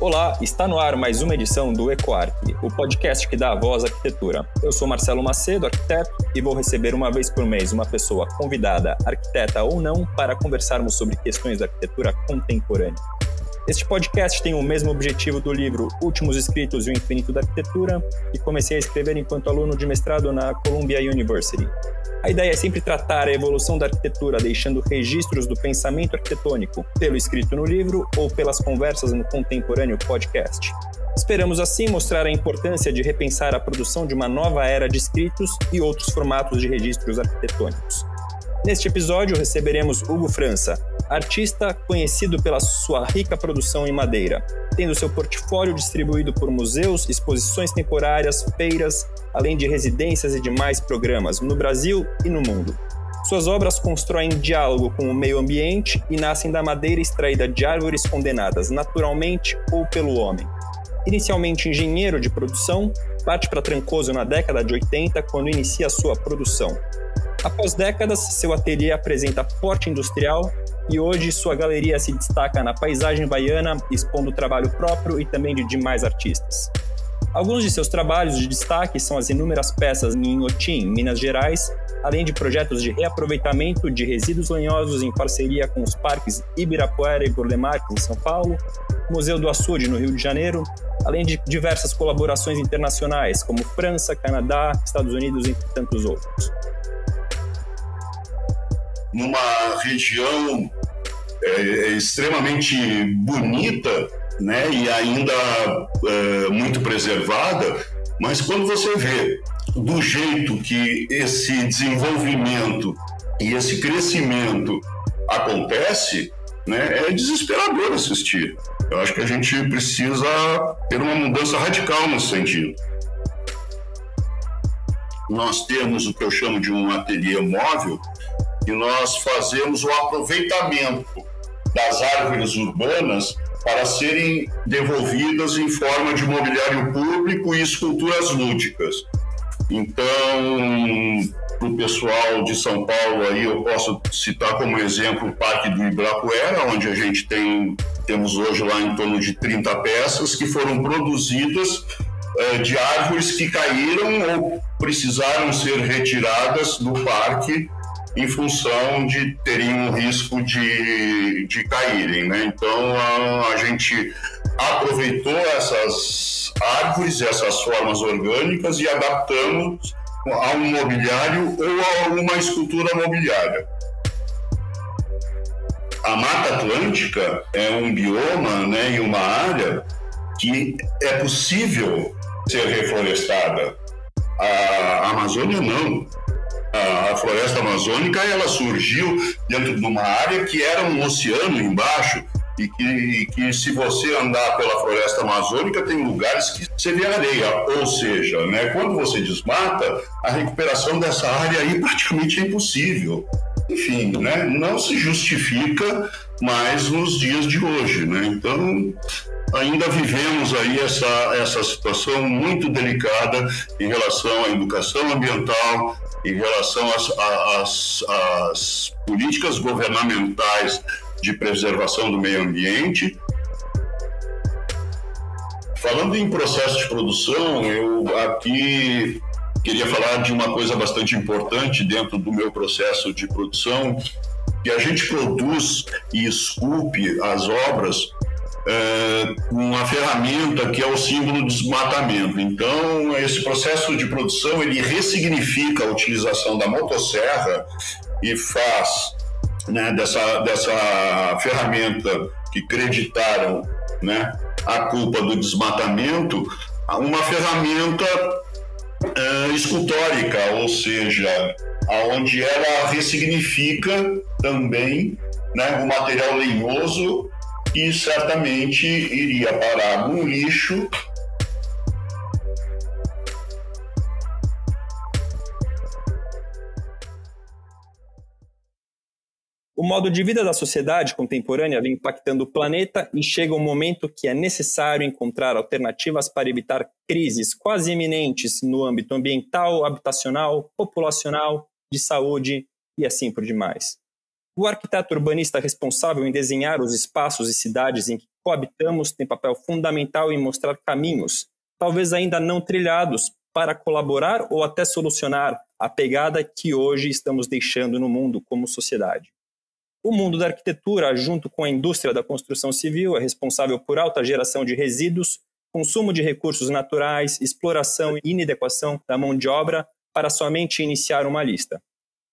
Olá, está no ar mais uma edição do EcoArc, o podcast que dá a voz à arquitetura. Eu sou Marcelo Macedo, arquiteto, e vou receber uma vez por mês uma pessoa convidada, arquiteta ou não, para conversarmos sobre questões da arquitetura contemporânea. Este podcast tem o mesmo objetivo do livro Últimos Escritos e o Infinito da Arquitetura, que comecei a escrever enquanto aluno de mestrado na Columbia University. A ideia é sempre tratar a evolução da arquitetura, deixando registros do pensamento arquitetônico, pelo escrito no livro ou pelas conversas no contemporâneo podcast. Esperamos assim mostrar a importância de repensar a produção de uma nova era de escritos e outros formatos de registros arquitetônicos. Neste episódio receberemos Hugo França, artista conhecido pela sua rica produção em madeira, tendo seu portfólio distribuído por museus, exposições temporárias, feiras, além de residências e demais programas no Brasil e no mundo. Suas obras constroem diálogo com o meio ambiente e nascem da madeira extraída de árvores condenadas naturalmente ou pelo homem. Inicialmente engenheiro de produção, parte para Trancoso na década de 80 quando inicia sua produção. Após décadas, seu ateliê apresenta porte industrial e hoje sua galeria se destaca na paisagem baiana, expondo trabalho próprio e também de demais artistas. Alguns de seus trabalhos de destaque são as inúmeras peças em Inhotim, Minas Gerais, além de projetos de reaproveitamento de resíduos lenhosos em parceria com os parques Ibirapuera e Burle em São Paulo, Museu do Açude, no Rio de Janeiro, além de diversas colaborações internacionais, como França, Canadá, Estados Unidos e tantos outros numa região é, é, extremamente bonita, né, e ainda é, muito preservada, mas quando você vê do jeito que esse desenvolvimento e esse crescimento acontece, né, é desesperador assistir. Eu acho que a gente precisa ter uma mudança radical nesse sentido. Nós temos o que eu chamo de um ateliê móvel, e nós fazemos o aproveitamento das árvores urbanas para serem devolvidas em forma de mobiliário público e esculturas lúdicas. Então, para o pessoal de São Paulo aí, eu posso citar como exemplo o Parque do Ibirapuera, onde a gente tem, temos hoje lá em torno de 30 peças que foram produzidas eh, de árvores que caíram ou precisaram ser retiradas do parque em função de terem um risco de, de caírem. Né? Então a, a gente aproveitou essas árvores, essas formas orgânicas e adaptamos a um mobiliário ou a uma escultura mobiliária. A Mata Atlântica é um bioma né, e uma área que é possível ser reflorestada. A Amazônia não a, floresta amazônica ela surgiu dentro de uma área que era um oceano embaixo e que, e que, se você andar pela floresta amazônica tem lugares que você vê areia, ou seja, né, quando você desmata, a recuperação dessa área aí praticamente é impossível. Enfim, né, não se justifica mais nos dias de hoje, né? Então, ainda vivemos aí essa, essa situação muito delicada em relação à educação ambiental, em relação às, às, às políticas governamentais de preservação do meio ambiente. Falando em processo de produção, eu aqui queria falar de uma coisa bastante importante dentro do meu processo de produção, que a gente produz e esculpe as obras é, uma ferramenta que é o símbolo de desmatamento. Então, esse processo de produção ele ressignifica a utilização da motosserra e faz né, dessa, dessa ferramenta que creditaram né, a culpa do desmatamento uma ferramenta é, escultórica, ou seja, aonde ela ressignifica também né, o material lenhoso e certamente iria parar no lixo. O modo de vida da sociedade contemporânea vem impactando o planeta e chega um momento que é necessário encontrar alternativas para evitar crises quase iminentes no âmbito ambiental, habitacional, populacional de saúde e assim por demais. O arquiteto urbanista responsável em desenhar os espaços e cidades em que coabitamos tem papel fundamental em mostrar caminhos, talvez ainda não trilhados, para colaborar ou até solucionar a pegada que hoje estamos deixando no mundo como sociedade. O mundo da arquitetura, junto com a indústria da construção civil, é responsável por alta geração de resíduos, consumo de recursos naturais, exploração e inadequação da mão de obra, para somente iniciar uma lista.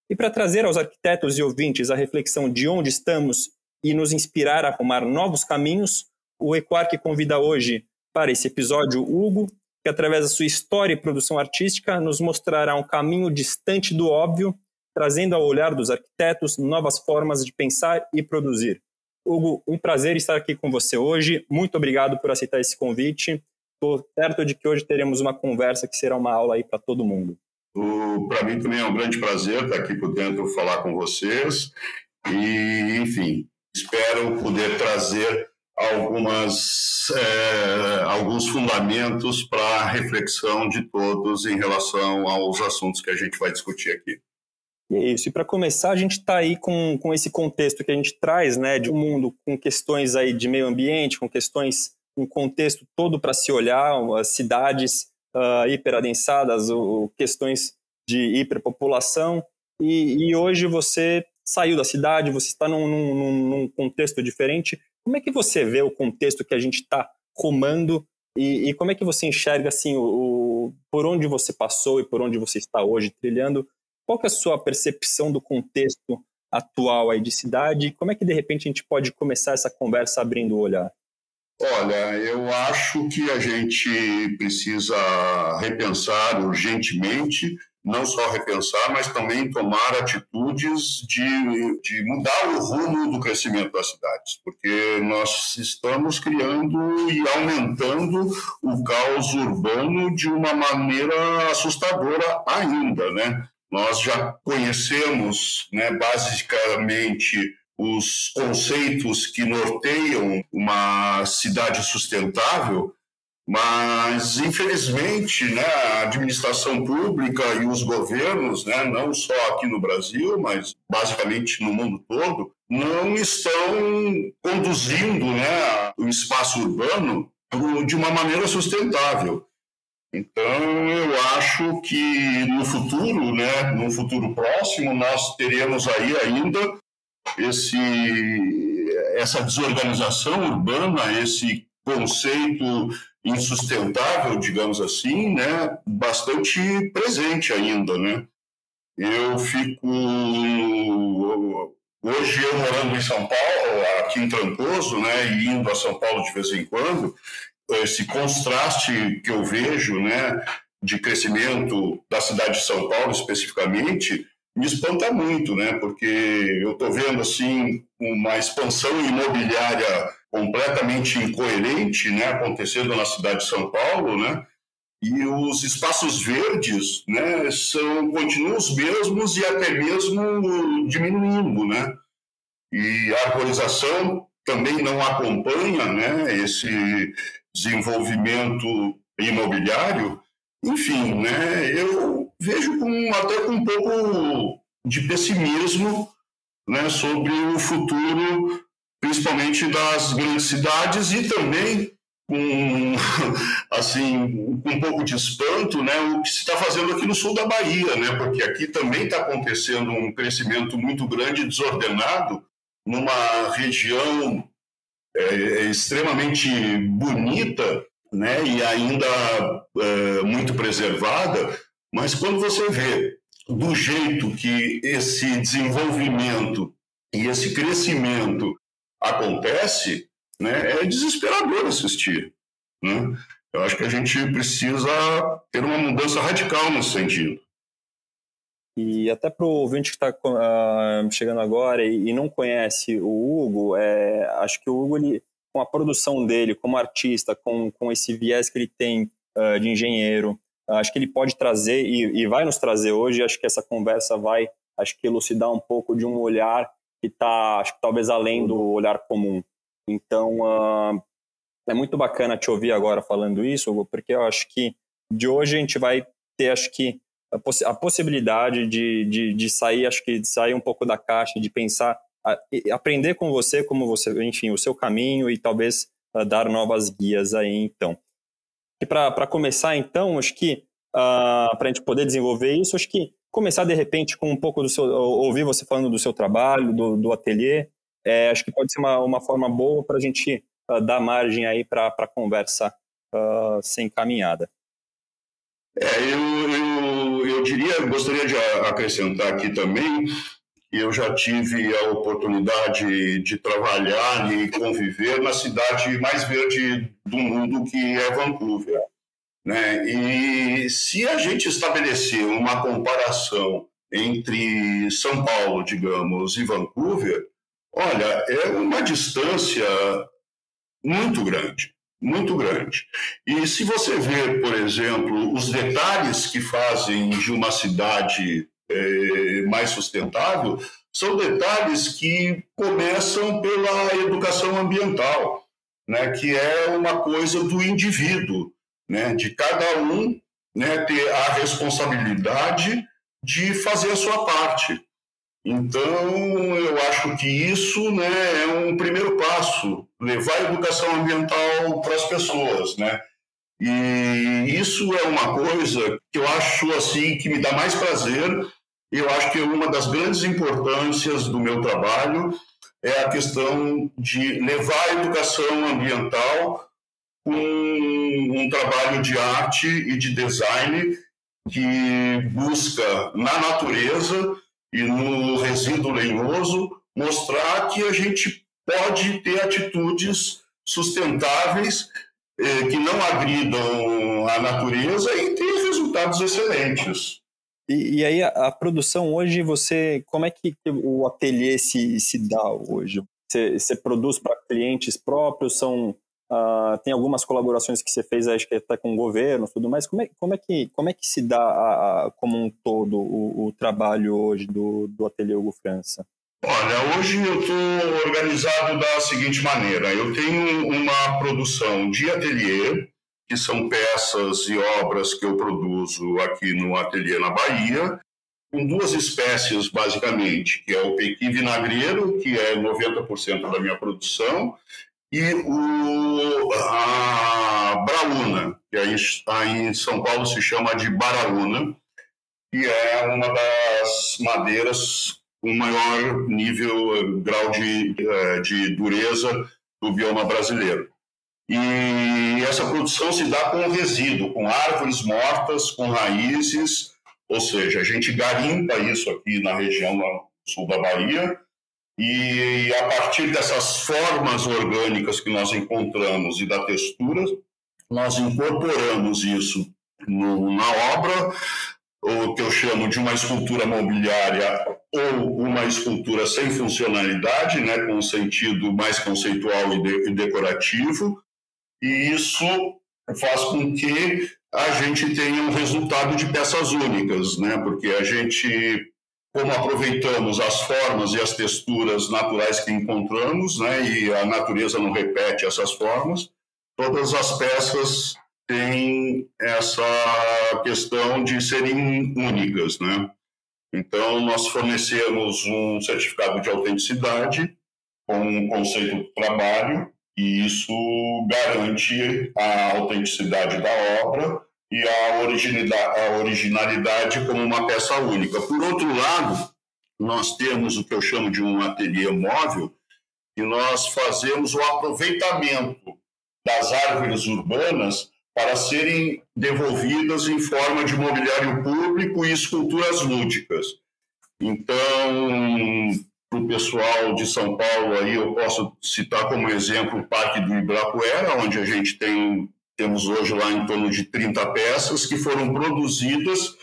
E para trazer aos arquitetos e ouvintes a reflexão de onde estamos e nos inspirar a arrumar novos caminhos, o Equark convida hoje para esse episódio Hugo, que através da sua história e produção artística nos mostrará um caminho distante do óbvio trazendo ao olhar dos arquitetos novas formas de pensar e produzir. Hugo, um prazer estar aqui com você hoje. Muito obrigado por aceitar esse convite. Estou certo de que hoje teremos uma conversa que será uma aula aí para todo mundo. Para mim também é um grande prazer estar aqui por dentro falar com vocês e, enfim, espero poder trazer algumas é, alguns fundamentos para a reflexão de todos em relação aos assuntos que a gente vai discutir aqui. E é isso. E para começar, a gente está aí com, com esse contexto que a gente traz, né, de um mundo com questões aí de meio ambiente, com questões, um contexto todo para se olhar, as cidades uh, hiperadensadas, o, questões de hiperpopulação. E, e hoje você saiu da cidade, você está num, num, num, contexto diferente. Como é que você vê o contexto que a gente está comando e, e, como é que você enxerga assim o, o, por onde você passou e por onde você está hoje trilhando qual é a sua percepção do contexto atual aí de cidade? Como é que de repente a gente pode começar essa conversa abrindo o olhar? Olha, eu acho que a gente precisa repensar urgentemente, não só repensar, mas também tomar atitudes de, de mudar o rumo do crescimento das cidades, porque nós estamos criando e aumentando o caos urbano de uma maneira assustadora ainda, né? Nós já conhecemos, né, basicamente, os conceitos que norteiam uma cidade sustentável, mas, infelizmente, né, a administração pública e os governos, né, não só aqui no Brasil, mas basicamente no mundo todo, não estão conduzindo né, o espaço urbano de uma maneira sustentável. Então, eu acho que no futuro, né, no futuro próximo, nós teremos aí ainda esse, essa desorganização urbana, esse conceito insustentável, digamos assim, né, bastante presente ainda, né? Eu fico hoje eu morando em São Paulo, aqui em Trancoso, né, e indo a São Paulo de vez em quando, esse contraste que eu vejo, né, de crescimento da cidade de São Paulo especificamente, me espanta muito, né, porque eu estou vendo assim uma expansão imobiliária completamente incoerente, né, acontecendo na cidade de São Paulo, né, e os espaços verdes, né, são continuam os mesmos e até mesmo diminuindo, né, e a arborização também não acompanha, né, esse desenvolvimento imobiliário, enfim, né, eu vejo com, até com um pouco de pessimismo né, sobre o futuro, principalmente das grandes cidades e também com assim com um pouco de espanto, né, o que se está fazendo aqui no sul da Bahia, né, porque aqui também está acontecendo um crescimento muito grande, desordenado, numa região é, é, extremamente bonita, né, e ainda é, muito preservada, mas quando você vê do jeito que esse desenvolvimento e esse crescimento acontece, né, é desesperador assistir. Né? Eu acho que a gente precisa ter uma mudança radical nesse sentido. E até para o ouvinte que está uh, ah, chegando agora e, e, não conhece o Hugo, é, acho que o Hugo, ele, com a produção dele como artista, com, com esse viés que ele tem uh, de engenheiro, acho que ele pode trazer e, e, vai nos trazer hoje. Acho que essa conversa vai, acho que elucidar um pouco de um olhar que está, acho que talvez além do olhar comum. Então, uh, é muito bacana te ouvir agora falando isso, Hugo, porque eu acho que de hoje a gente vai ter, acho que a, poss a possibilidade de, de, de, sair, acho que sair um pouco da caixa, de pensar, a, aprender com você, como você, enfim, o seu caminho e talvez a, dar novas guias aí, então. E para começar, então, acho que uh, para a gente poder desenvolver isso, acho que começar de repente com um pouco do seu, ouvir você falando do seu trabalho, do, do ateliê, é, acho que pode ser uma, uma forma boa para a gente uh, dar margem aí para a conversa uh, ser encaminhada. É, eu, eu, eu diria, gostaria de acrescentar aqui também eu já tive a oportunidade de trabalhar e conviver na cidade mais verde do mundo, que é Vancouver. Né? E se a gente estabelecer uma comparação entre São Paulo, digamos, e Vancouver, olha, é uma distância muito grande muito grande. E se você ver, por exemplo, os detalhes que fazem de uma cidade é, mais sustentável, são detalhes que começam pela educação ambiental, né, que é uma coisa do indivíduo, né, de cada um né, ter a responsabilidade de fazer a sua parte. Então, eu acho que isso né, é um primeiro passo, levar a educação ambiental para as pessoas, né? E isso é uma coisa que eu acho assim que me dá mais prazer. Eu acho que uma das grandes importâncias do meu trabalho é a questão de levar a educação ambiental com um trabalho de arte e de design que busca na natureza e no resíduo lenhoso mostrar que a gente pode ter atitudes sustentáveis eh, que não agridam a natureza e ter resultados excelentes. E, e aí a, a, produção hoje você como é que o ateliê se, se dá hoje? Você, produz para clientes próprios? São Uh, tem algumas colaborações que você fez, acho que até com o governo, tudo mais. Como é, como é, que, como é que se dá a, a, como um todo o, o, trabalho hoje do, do Ateliê Hugo França? Olha, hoje eu estou organizado da seguinte maneira: eu tenho uma produção de ateliê, que são peças e obras que eu produzo aqui no ateliê na Bahia, com duas espécies basicamente, que é o pequi vinagreiro, que é 90% da minha produção, e o, a Braúna, que aí, aí em São Paulo se chama de Baraúna, que é uma das madeiras com maior nível, grau de, eh, de dureza do bioma brasileiro. E essa produção se dá com resíduo, com árvores mortas, com raízes, ou seja, a gente garimpa isso aqui na região sul da Bahia, e a partir dessas formas orgânicas que nós encontramos e da textura, nós incorporamos isso no, na obra, o que eu chamo de uma escultura mobiliária ou uma escultura sem funcionalidade, né, com um sentido mais conceitual e, de, e decorativo, e isso faz com que a gente tenha um resultado de peças únicas, né, porque a gente como aproveitamos as formas e as texturas naturais que encontramos, né, e a natureza não repete essas formas, todas as peças têm essa questão de serem únicas, né? Então, nós fornecemos um certificado de autenticidade com um conceito de trabalho, e isso garante a autenticidade da obra e a originalidade, a originalidade como uma peça única. Por outro lado, nós temos o que eu chamo de um ateliê móvel, e nós fazemos o aproveitamento das árvores urbanas para serem devolvidas em forma de mobiliário público e esculturas lúdicas. Então, para o pessoal de São Paulo, aí eu posso citar como exemplo o Parque do Ibirapuera, onde a gente tem temos hoje lá em torno de 30 peças que foram produzidas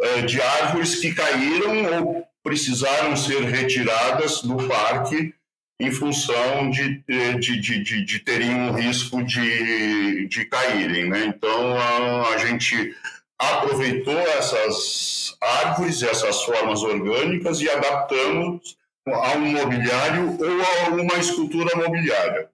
eh, de árvores que caíram ou precisaram ser retiradas do parque em função de, de, de, de, de terem um risco de, de caírem. Né? Então, a, a gente aproveitou essas árvores, essas formas orgânicas e adaptamos a um mobiliário ou a uma escultura mobiliária.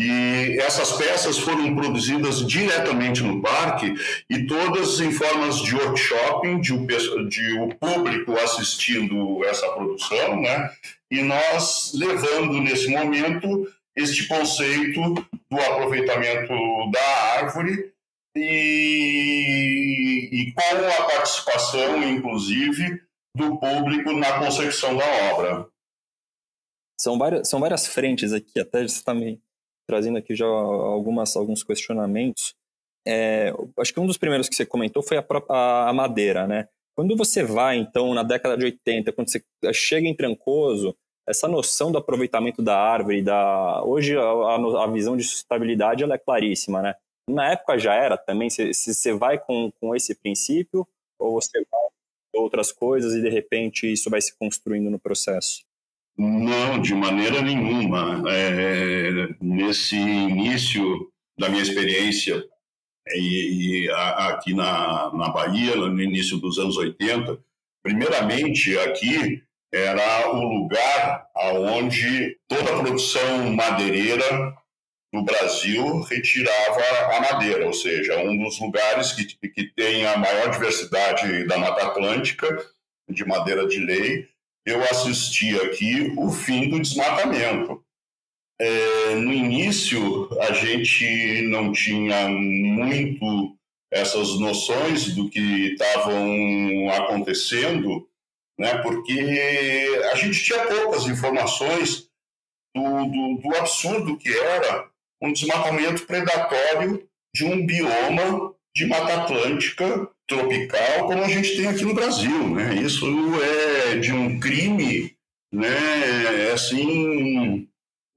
E essas peças foram produzidas diretamente no parque e todas em formas de workshop, de, de o público assistindo essa produção, né? E nós levando nesse momento este conceito do aproveitamento da árvore e, e com a participação, inclusive, do público na concepção da obra. São várias, são várias frentes aqui, até me trazendo aqui já algumas, alguns questionamentos. É, acho que um dos primeiros que você comentou foi a, a, madeira, né? Quando você vai, então, na década de 80, quando você chega em Trancoso, essa noção do aproveitamento da árvore, da hoje a, a, visão de sustentabilidade ela é claríssima, né? Na época já era também, se, você vai com, com esse princípio ou você vai outras coisas e de repente isso vai se construindo no processo? Não, de maneira nenhuma. É, nesse início da minha experiência e, e a, aqui na, na Bahia, no início dos anos 80, primeiramente aqui era o lugar aonde toda a produção madeireira no Brasil retirava a madeira, ou seja, um dos lugares que, que tem a maior diversidade da Mata Atlântica de madeira de lei. Eu assisti aqui o fim do desmatamento. É, no início, a gente não tinha muito essas noções do que estavam acontecendo né? porque a gente tinha poucas informações do, do, do absurdo que era um desmatamento predatório de um bioma de Mata Atlântica tropical como a gente tem aqui no Brasil, né? Isso é de um crime, né? Assim,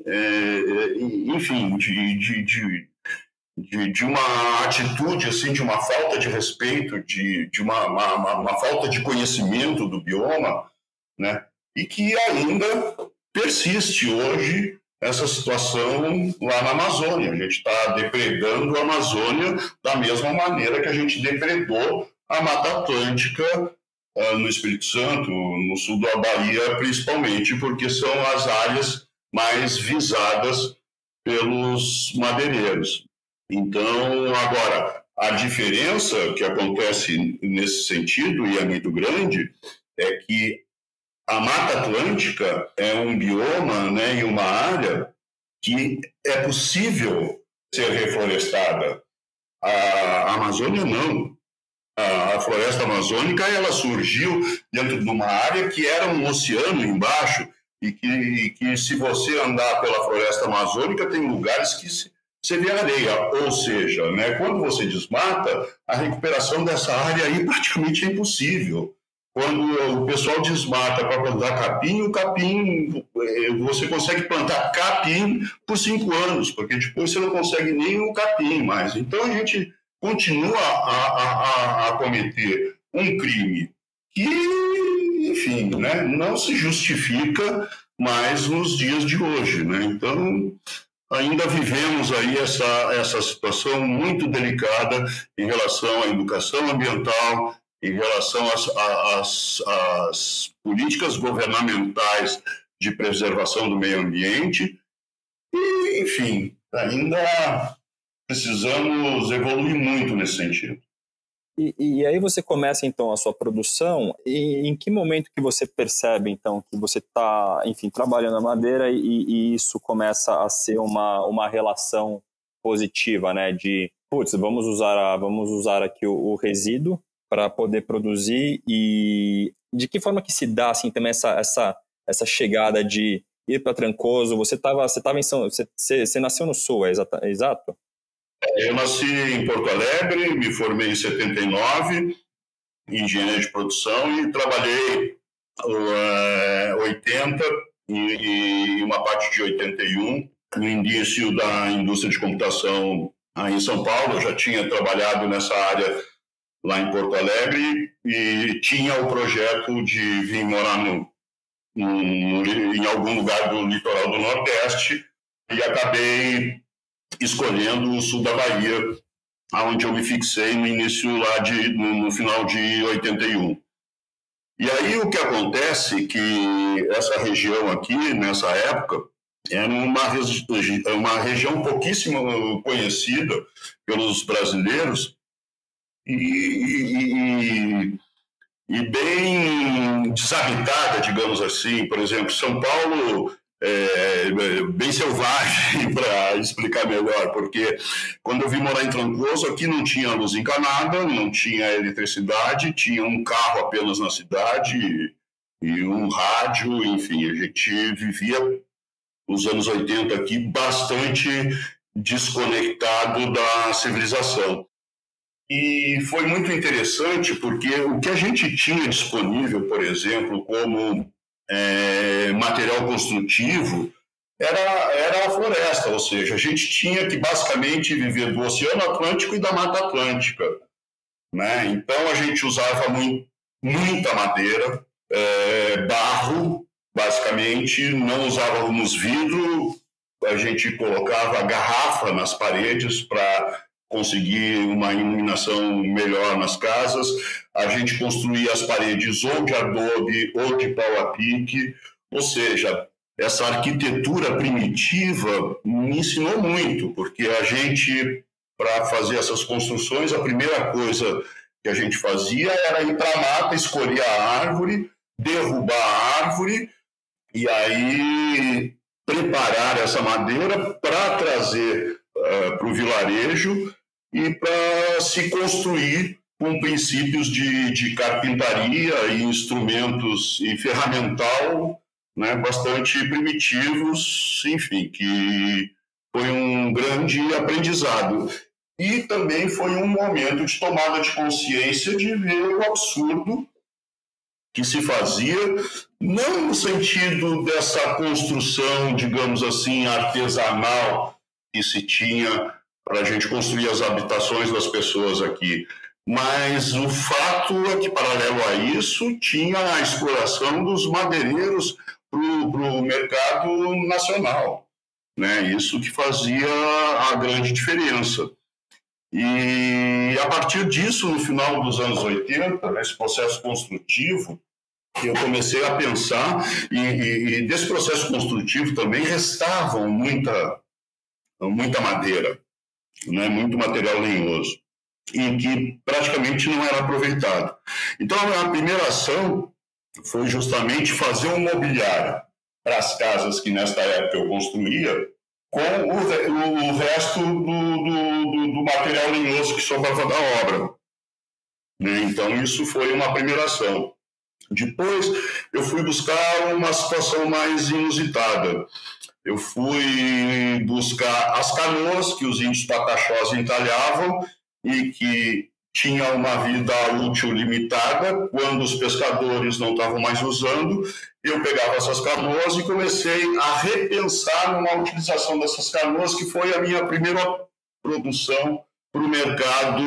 é, é enfim, de, de, de, de, de uma atitude, assim, de uma falta de respeito, de, de uma, uma, uma falta de conhecimento do bioma, né? e que ainda persiste hoje essa situação lá na Amazônia. A gente está depredando a Amazônia da mesma maneira que a gente depredou a Mata Atlântica uh, no Espírito Santo, no sul da Bahia, principalmente, porque são as áreas mais visadas pelos madeireiros. Então, agora, a diferença que acontece nesse sentido, e é muito grande, é que a Mata Atlântica é um bioma né, e uma área que é possível ser reflorestada. A Amazônia não. A floresta amazônica ela surgiu dentro de uma área que era um oceano embaixo e que, que se você andar pela floresta amazônica tem lugares que você vê areia, ou seja, né, quando você desmata, a recuperação dessa área aí praticamente é impossível. Quando o pessoal desmata para plantar capim, o capim, eh, você consegue plantar capim por cinco anos, porque depois você não consegue nem o capim mais. Então a gente continua a, a, a cometer um crime que, enfim, né, não se justifica mais nos dias de hoje. Né? Então, ainda vivemos aí essa, essa situação muito delicada em relação à educação ambiental, em relação às, às, às políticas governamentais de preservação do meio ambiente. E, enfim, ainda precisamos evoluir muito nesse sentido. E, e, aí você começa então a sua produção e em que momento que você percebe então que você está, enfim, trabalhando a madeira e, e, isso começa a ser uma, uma relação positiva, né? De, putz, vamos usar, a, vamos usar aqui o, o resíduo para poder produzir e de que forma que se dá assim também essa, essa, essa chegada de ir para Trancoso? Você estava você tava em São, você, você, nasceu no Sul, é exato? É exato? Eu nasci em Porto Alegre, me formei em 79, em engenharia de produção e trabalhei uh, 80 e, e, uma parte de 81 no início da indústria de computação aí em São Paulo. Eu já tinha trabalhado nessa área lá em Porto Alegre e tinha o projeto de vir morar no, no, em algum lugar do litoral do Nordeste e acabei escolhendo o sul da Bahia, aonde eu me fixei no início lá de no, no final de 81. E aí o que acontece é que essa região aqui nessa época era uma, uma região pouquíssimo conhecida pelos brasileiros e, e, e, bem desabitada, digamos assim. Por exemplo, São Paulo é, é bem selvagem, para explicar melhor, porque quando eu vim morar em Trancoso, aqui não tinha luz encanada, não tinha eletricidade, tinha um carro apenas na cidade e um rádio, enfim, a gente vivia os anos 80 aqui bastante desconectado da civilização. E foi muito interessante porque o que a gente tinha disponível, por exemplo, como é, material construtivo, era, era a floresta, ou seja, a gente tinha que basicamente viver do Oceano Atlântico e da Mata Atlântica. Né? Então a gente usava muito, muita madeira, é, barro, basicamente, não usávamos vidro, a gente colocava garrafa nas paredes para conseguir uma iluminação melhor nas casas. A gente construía as paredes ou de adobe ou de pau a pique, ou seja, essa arquitetura primitiva me ensinou muito, porque a gente, para fazer essas construções, a primeira coisa que a gente fazia era ir para a mata, escolher a árvore, derrubar a árvore e aí preparar essa madeira para trazer uh, eh, para o vilarejo e para se construir com princípios de, de carpintaria e instrumentos e ferramental né, bastante primitivos, enfim, que foi um grande aprendizado. E também foi um momento de tomada de consciência de ver o absurdo que se fazia, não no sentido dessa construção, digamos assim, artesanal que se tinha para a gente construir as habitações das pessoas aqui. Mas o fato é que, paralelo a isso, tinha a exploração dos madeireiros para o mercado nacional. Né? Isso que fazia a grande diferença. E a partir disso, no final dos anos 80, nesse processo construtivo, eu comecei a pensar, e, e, e desse processo construtivo também restavam muita, muita madeira, né, muito material lenhoso, e que praticamente não era aproveitado. Então, a primeira ação foi justamente fazer um mobiliário para as casas que nesta época eu construía, com o, o resto do, do, do, material lenhoso que sobrava da obra. Né? Então, isso foi uma primeira ação. Depois, eu fui buscar uma situação mais inusitada. Eu fui buscar as canoas que os índios pataxós entalhavam e que tinha uma vida útil limitada. Quando os pescadores não estavam mais usando, eu pegava essas canoas e comecei a repensar numa utilização dessas canoas, que foi a minha primeira produção para o mercado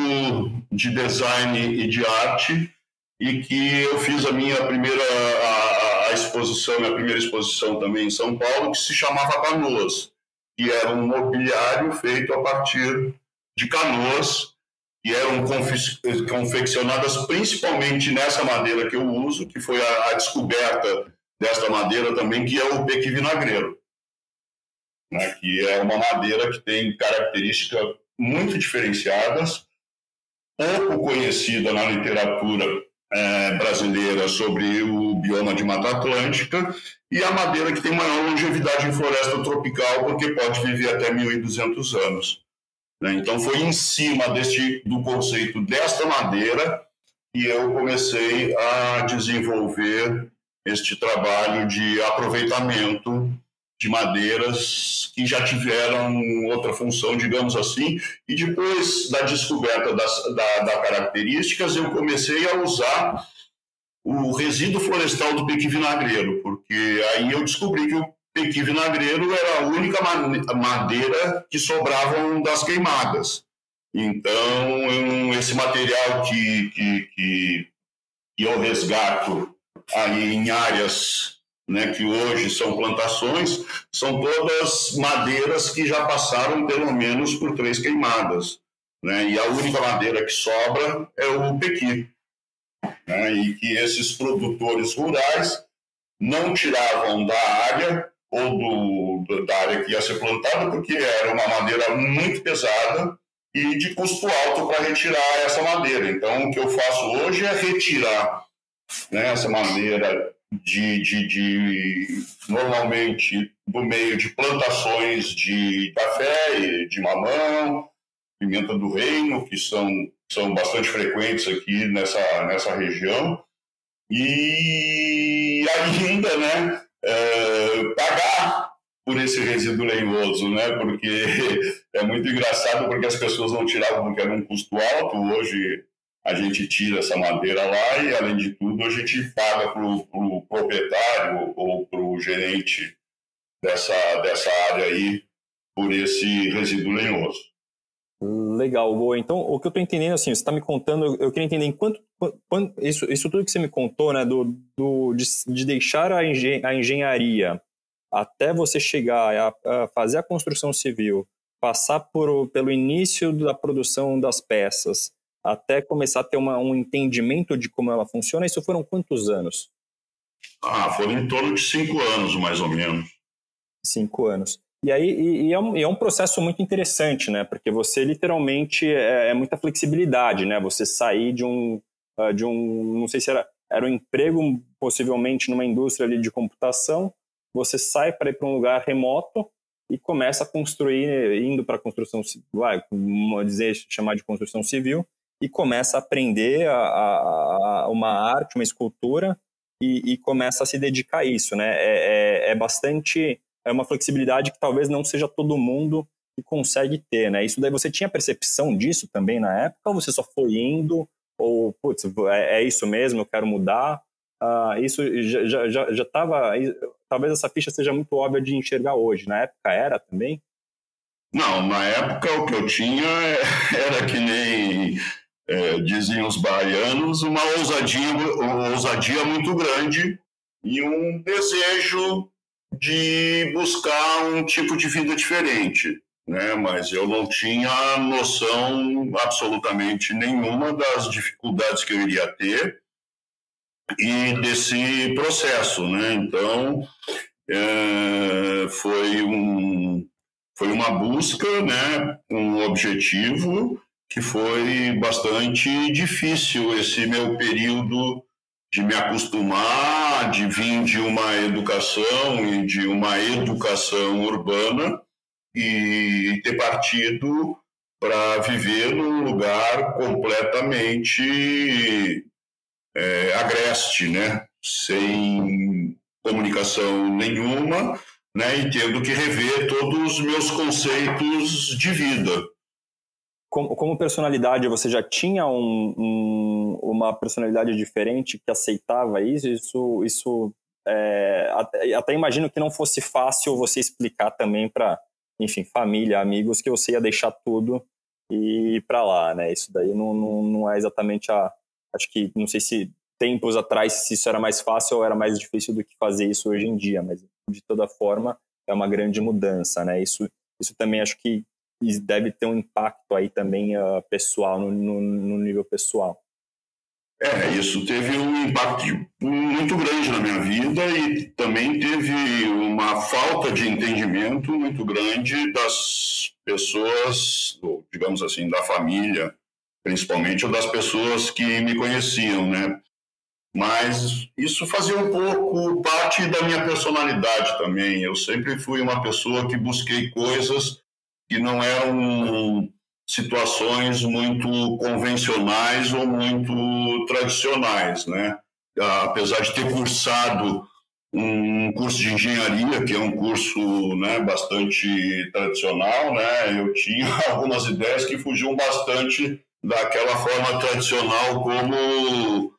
de design e de arte, e que eu fiz a minha primeira a exposição, minha primeira exposição também em São Paulo, que se chamava Canoas, que era um mobiliário feito a partir de canoas que eram confeccionadas principalmente nessa madeira que eu uso, que foi a, a descoberta desta madeira também, que é o pequi vinagreiro, né, que é uma madeira que tem características muito diferenciadas, pouco conhecida na literatura é, brasileira sobre o bioma de Mata Atlântica, e a madeira que tem maior longevidade em floresta tropical, porque pode viver até 1.200 anos. Né? Então, foi em cima deste, do conceito desta madeira que eu comecei a desenvolver este trabalho de aproveitamento de madeiras que já tiveram outra função, digamos assim, e depois da descoberta das da, da características, eu comecei a usar o resíduo florestal do pique vinagreiro, porque aí eu descobri que o pequi vinagreiro era a única madeira que sobravam das queimadas. Então, esse material que, que, que, que eu resgato aí em áreas né, que hoje são plantações, são todas madeiras que já passaram pelo menos por três queimadas. Né, e a única madeira que sobra é o pequi. Né, e que esses produtores rurais não tiravam da área ou do, da área que ia ser plantada, porque era uma madeira muito pesada e de custo alto para retirar essa madeira. Então, o que eu faço hoje é retirar né, essa madeira de, de, de, normalmente do meio de plantações de café de mamão, pimenta do reino, que são, são bastante frequentes aqui nessa, nessa região, e ainda né, é, pagar por esse resíduo lenhoso, né? Porque é muito engraçado porque as pessoas não tiravam porque era um custo alto. Hoje a gente tira essa madeira lá e, além de tudo, a gente paga para o pro proprietário ou para o gerente dessa, dessa área aí por esse resíduo lenhoso. Legal, boa. Então, o que eu estou entendendo, assim, você está me contando, eu queria entender em quanto, quanto, isso, isso tudo que você me contou, né, do, do, de, de deixar a, engen, a engenharia até você chegar a, a, fazer a construção civil, passar por, pelo início da produção das peças, até começar a ter uma, um entendimento de como ela funciona, isso foram quantos anos? Ah, foram em torno de cinco anos, mais ou menos. Cinco anos. E aí e, e é, um, é, um, processo muito interessante, né? Porque você literalmente é, é, muita flexibilidade, né? Você sair de um, uh, de um, não sei se era, era um emprego possivelmente numa indústria ali de computação, você sai para ir para um lugar remoto e começa a construir, indo para a construção, vai, dizer, chamar de construção civil, e começa a aprender a, a, a uma arte, uma escultura, e, e, começa a se dedicar a isso, né? É, é, é, bastante, é uma flexibilidade que talvez não seja todo mundo que consegue ter, né? Isso daí você tinha percepção disso também na época, ou você só foi indo, ou, putz, é, é isso mesmo, eu quero mudar? Uh, isso já já já estava talvez essa ficha seja muito óbvia de enxergar hoje na época era também não na época o que eu tinha era que nem é, diziam os baianos, uma ousadia, uma ousadia muito grande e um desejo de buscar um tipo de vida diferente. Né? Mas eu não tinha noção absolutamente nenhuma das dificuldades que eu iria ter e desse processo. Né? Então, é, foi, um, foi uma busca, né? um objetivo que foi bastante difícil esse meu período de me acostumar, de vir de uma educação e de uma educação urbana e ter partido para viver num lugar completamente é, agreste, né? sem comunicação nenhuma, né? e tendo que rever todos os meus conceitos de vida como, como personalidade, você já tinha um, um, uma personalidade diferente que aceitava isso? Isso, isso é, até, até, imagino que não fosse fácil você explicar também para, enfim, família, amigos, que você ia deixar tudo e ir para lá, né? Isso daí não, não, não é exatamente a. Acho que, não sei se tempos atrás se isso era mais fácil ou era mais difícil do que fazer isso hoje em dia, mas de toda forma é uma grande mudança, né? Isso, isso também acho que e deve ter um impacto aí também uh, pessoal, no, no, no, nível pessoal. É, isso teve um impacto muito grande na minha vida e também teve uma falta de entendimento muito grande das pessoas, digamos assim, da família, principalmente, ou das pessoas que me conheciam, né? Mas isso fazia um pouco parte da minha personalidade também. Eu sempre fui uma pessoa que busquei coisas que não eram situações muito convencionais ou muito tradicionais, né? Apesar de ter cursado um curso de engenharia, que é um curso né, bastante tradicional, né? Eu tinha algumas ideias que fugiam bastante daquela forma tradicional como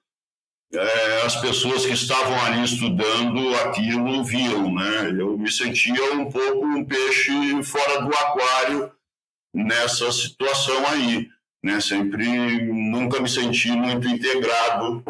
é, as pessoas que estavam ali estudando aquilo viam, né? Eu me sentia um pouco um peixe fora do aquário nessa situação aí, né? Sempre, nunca me senti muito integrado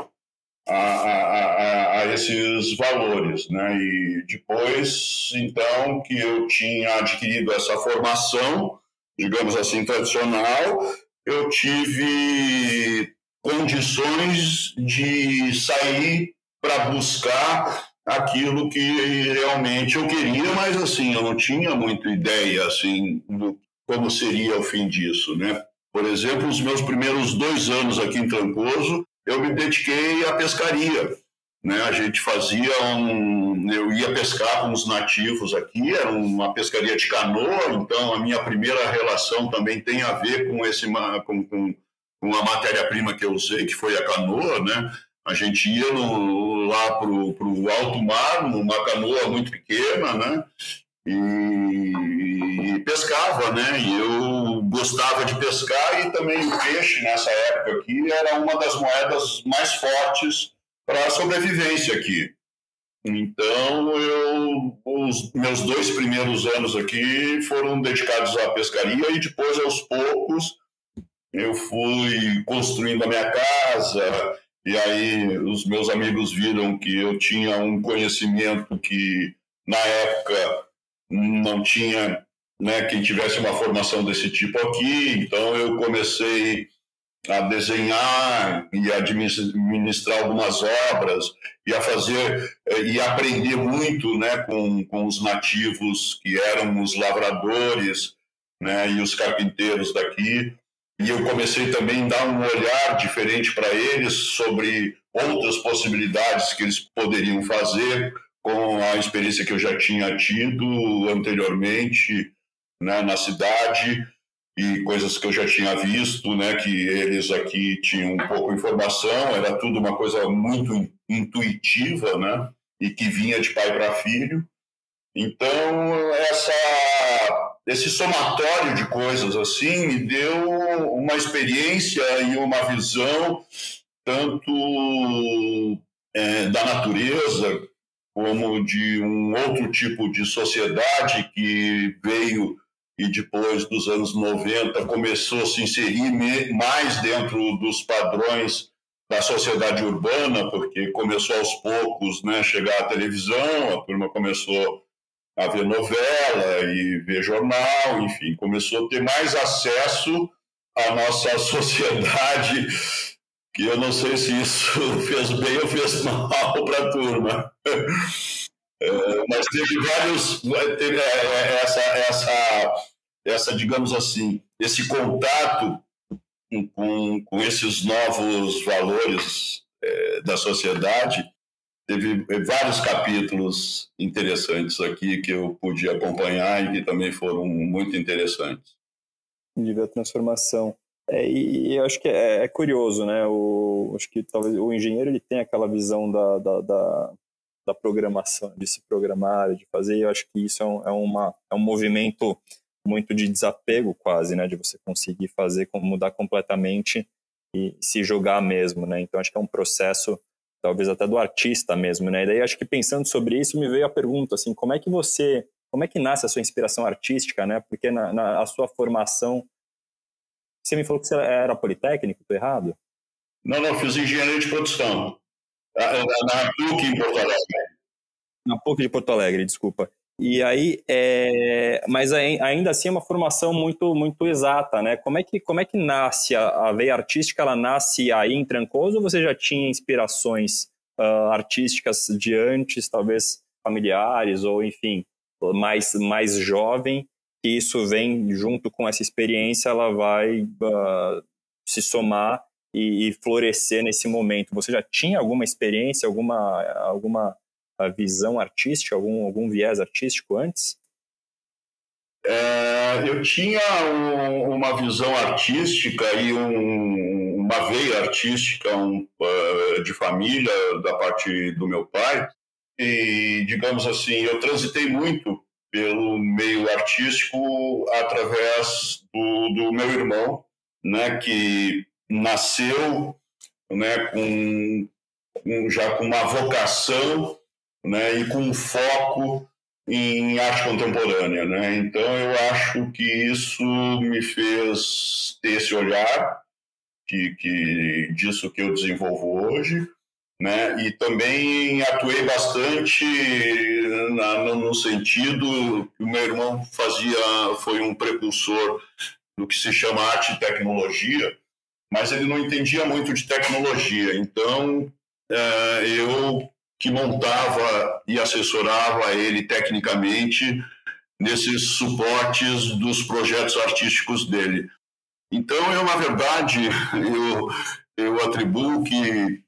a, a, a, esses valores, né? E depois, então, que eu tinha adquirido essa formação, digamos assim, tradicional, eu tive condições de sair para buscar aquilo que realmente eu queria, mas assim, eu não tinha muita ideia assim do como seria o fim disso, né? Por exemplo, os meus primeiros dois anos aqui em Trancoso, eu me dediquei à pescaria. Né? A gente fazia um. Eu ia pescar com os nativos aqui, era uma pescaria de canoa, então a minha primeira relação também tem a ver com, esse, com, com, com a matéria-prima que eu usei, que foi a canoa, né? A gente ia no, lá para o alto mar, numa canoa muito pequena, né? E, e, pescava, né? E eu gostava de pescar e também o peixe nessa época aqui era uma das moedas mais fortes para a sobrevivência aqui. Então, eu, os meus dois primeiros anos aqui foram dedicados à pescaria e depois, aos poucos, eu fui construindo a minha casa, e aí os meus amigos viram que eu tinha um conhecimento que na época não tinha né, quem tivesse uma formação desse tipo aqui, então eu comecei a desenhar e administrar algumas obras e a fazer e aprender muito né, com, com os nativos que eram os lavradores né, e os carpinteiros daqui e eu comecei também a dar um olhar diferente para eles sobre outras possibilidades que eles poderiam fazer com a experiência que eu já tinha tido anteriormente né, na cidade e coisas que eu já tinha visto, né, que eles aqui tinham um pouco informação, era tudo uma coisa muito intuitiva, né, e que vinha de pai para filho. Então, essa esse somatório de coisas assim me deu uma experiência e uma visão tanto é, da natureza como de um outro tipo de sociedade que veio e depois dos anos 90 começou a se inserir mais dentro dos padrões da sociedade urbana, porque começou aos poucos né, chegar a televisão, a turma começou a ver novela e ver jornal, enfim, começou a ter mais acesso à nossa sociedade, que eu não sei se isso fez bem ou fez mal para a turma. É, mas teve vários, teve é, é, essa, essa, essa, digamos assim, esse contato com, com esses novos valores é, da sociedade teve vários capítulos interessantes aqui que eu pude acompanhar e que também foram muito interessantes. De a transformação. É, e, e, eu acho que é, é, curioso, né? O, acho que talvez o engenheiro ele tem aquela visão da, da, da, da programação, de se programar, de fazer. E eu acho que isso é um, é, uma, é um movimento muito de desapego, quase, né? De você conseguir fazer, mudar completamente e se jogar mesmo, né? Então acho que é um processo talvez até do artista mesmo, né? E daí acho que pensando sobre isso me veio a pergunta assim, como é que você, como é que nasce a sua inspiração artística, né? Porque na, na a sua formação, você me falou que você era politécnico, tô errado? Não, não, fiz engenharia de produção na PUC em Porto Alegre. Na PUC de Porto Alegre, desculpa. E aí, é, mas ainda assim é uma formação muito muito exata, né? Como é que como é que nasce a, a veia artística? Ela nasce aí em Trancoso ou você já tinha inspirações uh, artísticas de antes, talvez familiares ou enfim mais mais jovem? Que isso vem junto com essa experiência, ela vai uh, se somar e, e florescer nesse momento. Você já tinha alguma experiência, alguma alguma visão artística, algum, algum viés artístico antes? É, eu tinha um, uma visão artística e um, uma veia artística um, uh, de família da parte do meu pai. E, digamos assim, eu transitei muito pelo meio artístico através do, do meu irmão, né, que nasceu né, com, com, já com uma vocação né, e com foco em arte contemporânea. Né? Então, eu acho que isso me fez ter esse olhar que, que disso que eu desenvolvo hoje. Né? E também atuei bastante na, no, no, sentido que o meu irmão fazia, foi um precursor do que se chama arte e tecnologia, mas ele não entendia muito de tecnologia. Então, é, eu que montava e assessorava ele tecnicamente nesses suportes dos projetos artísticos dele. Então, eu, na verdade, eu, eu atribuo que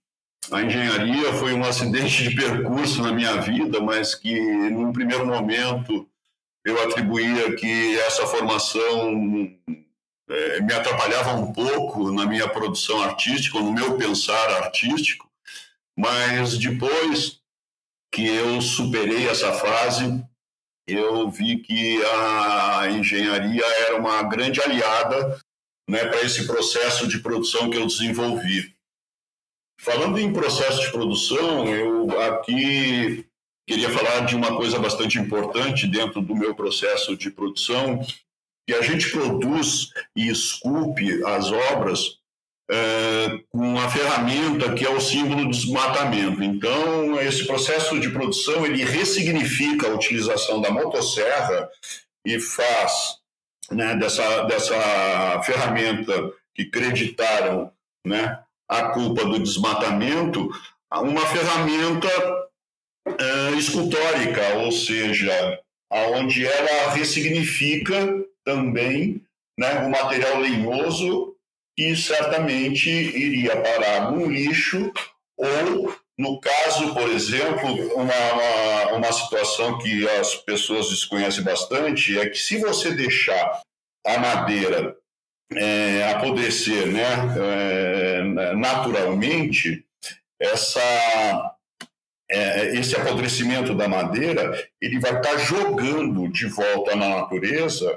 a engenharia foi um acidente de percurso na minha vida, mas que, num primeiro momento, eu atribuía que essa formação é, me atrapalhava um pouco na minha produção artística, no meu pensar artístico, mas depois que eu superei essa fase, eu vi que a engenharia era uma grande aliada né, para esse processo de produção que eu desenvolvi. Falando em processo de produção, eu aqui queria falar de uma coisa bastante importante dentro do meu processo de produção, que a gente produz e esculpe as obras é, com a ferramenta que é o símbolo do desmatamento. Então, esse processo de produção ele ressignifica a utilização da motosserra e faz né, dessa, dessa ferramenta que creditaram né, a culpa do desmatamento uma ferramenta é, escultórica, ou seja, aonde ela ressignifica também né, o material lenhoso que certamente iria parar no lixo ou, no caso, por exemplo, uma, uma, uma situação que as pessoas desconhecem bastante é que se você deixar a madeira é, apodrecer né, é, naturalmente, essa, é, esse apodrecimento da madeira ele vai estar jogando de volta na natureza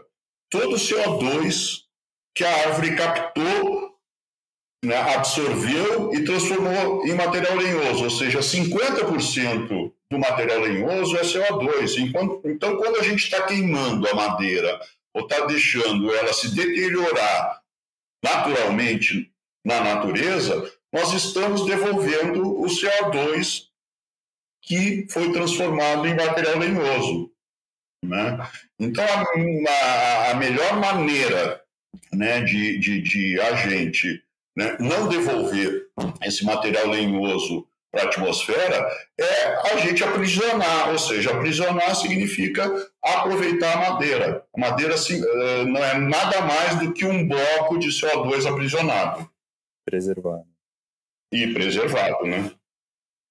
todo o CO2 que a árvore captou, né, absorveu e transformou em material lenhoso, ou seja, 50% do material lenhoso é CO2. Então, quando a gente está queimando a madeira ou está deixando ela se deteriorar naturalmente na natureza, nós estamos devolvendo o CO2 que foi transformado em material lenhoso. Né? Então, a, a melhor maneira né, de, de, de a gente né, não devolver esse material lenhoso para a atmosfera é a gente aprisionar, ou seja, aprisionar significa aproveitar a madeira. A madeira assim, não é nada mais do que um bloco de CO2 aprisionado. Preservado. E preservado, né?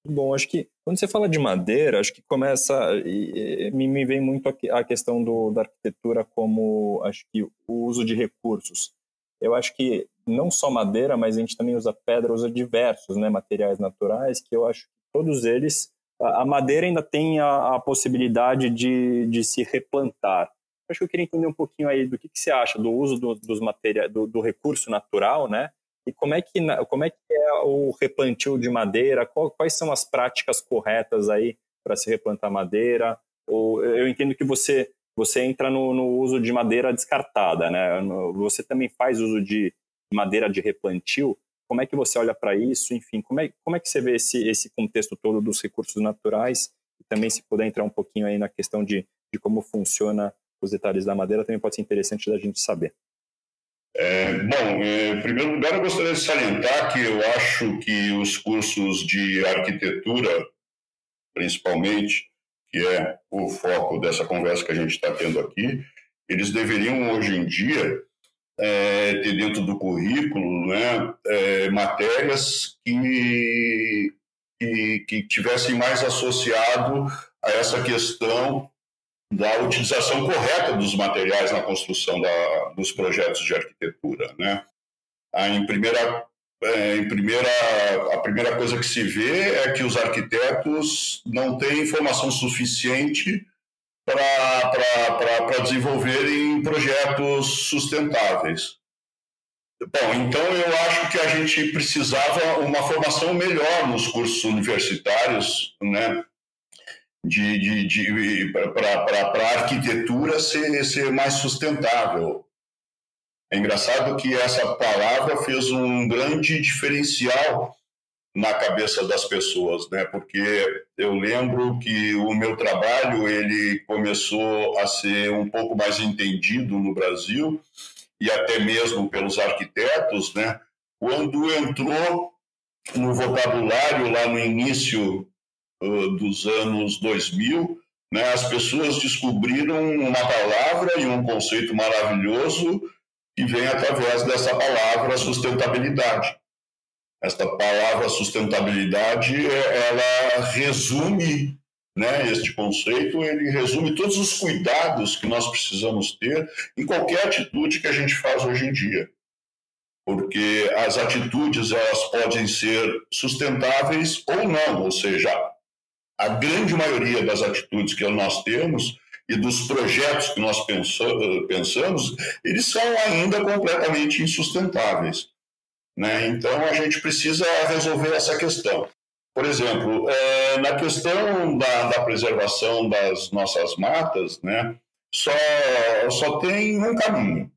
Bom, acho que quando você fala de madeira, acho que começa e, me, vem muito a, a questão do, da arquitetura como acho que o uso de recursos. Eu acho que não só madeira, mas a gente também usa pedra, usa diversos, né, materiais naturais que eu acho que todos eles a, a madeira ainda tem a, a possibilidade de, de se replantar. Acho que eu queria entender um pouquinho aí do que, que você acha do uso do, dos materiais, do, do recurso natural, né? E como é que, como é, que é o replantio de madeira? Quais são as práticas corretas aí para se replantar madeira? Ou, eu entendo que você, você entra no, no uso de madeira descartada, né? Você também faz uso de madeira de replantio. Como é que você olha para isso? Enfim, como é, como é que você vê esse, esse contexto todo dos recursos naturais? E também, se puder entrar um pouquinho aí na questão de, de como funciona os detalhes da madeira, também pode ser interessante da gente saber. É, bom, em primeiro lugar, eu gostaria de salientar que eu acho que os cursos de arquitetura, principalmente, que é o foco dessa conversa que a gente está tendo aqui, eles deveriam, hoje em dia, é, ter dentro do currículo né, é, matérias que, que, que tivessem mais associado a essa questão da utilização correta dos materiais na construção da, dos projetos de arquitetura, né? A, em primeira, é, em primeira, a primeira coisa que se vê é que os arquitetos não têm informação suficiente para desenvolverem projetos sustentáveis. Bom, então eu acho que a gente precisava uma formação melhor nos cursos universitários, né? De, de, de para a arquitetura ser, ser mais sustentável. É engraçado que essa palavra fez um grande diferencial na cabeça das pessoas, né? Porque eu lembro que o meu trabalho ele começou a ser um pouco mais entendido no Brasil e até mesmo pelos arquitetos, né? Quando entrou no vocabulário lá no início uh, dos anos 2000, né, as pessoas descobriram uma palavra e um conceito maravilhoso que vem através dessa palavra sustentabilidade. Esta palavra sustentabilidade, ela resume né, este conceito, ele resume todos os cuidados que nós precisamos ter em qualquer atitude que a gente faz hoje em dia. Porque as atitudes elas podem ser sustentáveis ou não, ou seja, a grande maioria das atitudes que nós temos e dos projetos que nós pensamos, eles são ainda completamente insustentáveis. Né? Então, a gente precisa resolver essa questão. Por exemplo, é, na questão da, da, preservação das nossas matas, né, só, só tem um caminho.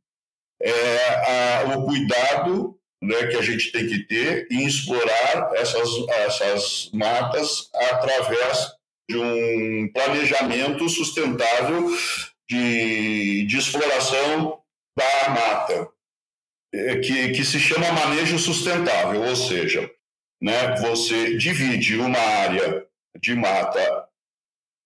É a, o cuidado né, que a gente tem que ter em explorar essas, essas matas através de um planejamento sustentável de, de exploração da mata, é, que, que se chama manejo sustentável, ou seja, né, você divide uma área de mata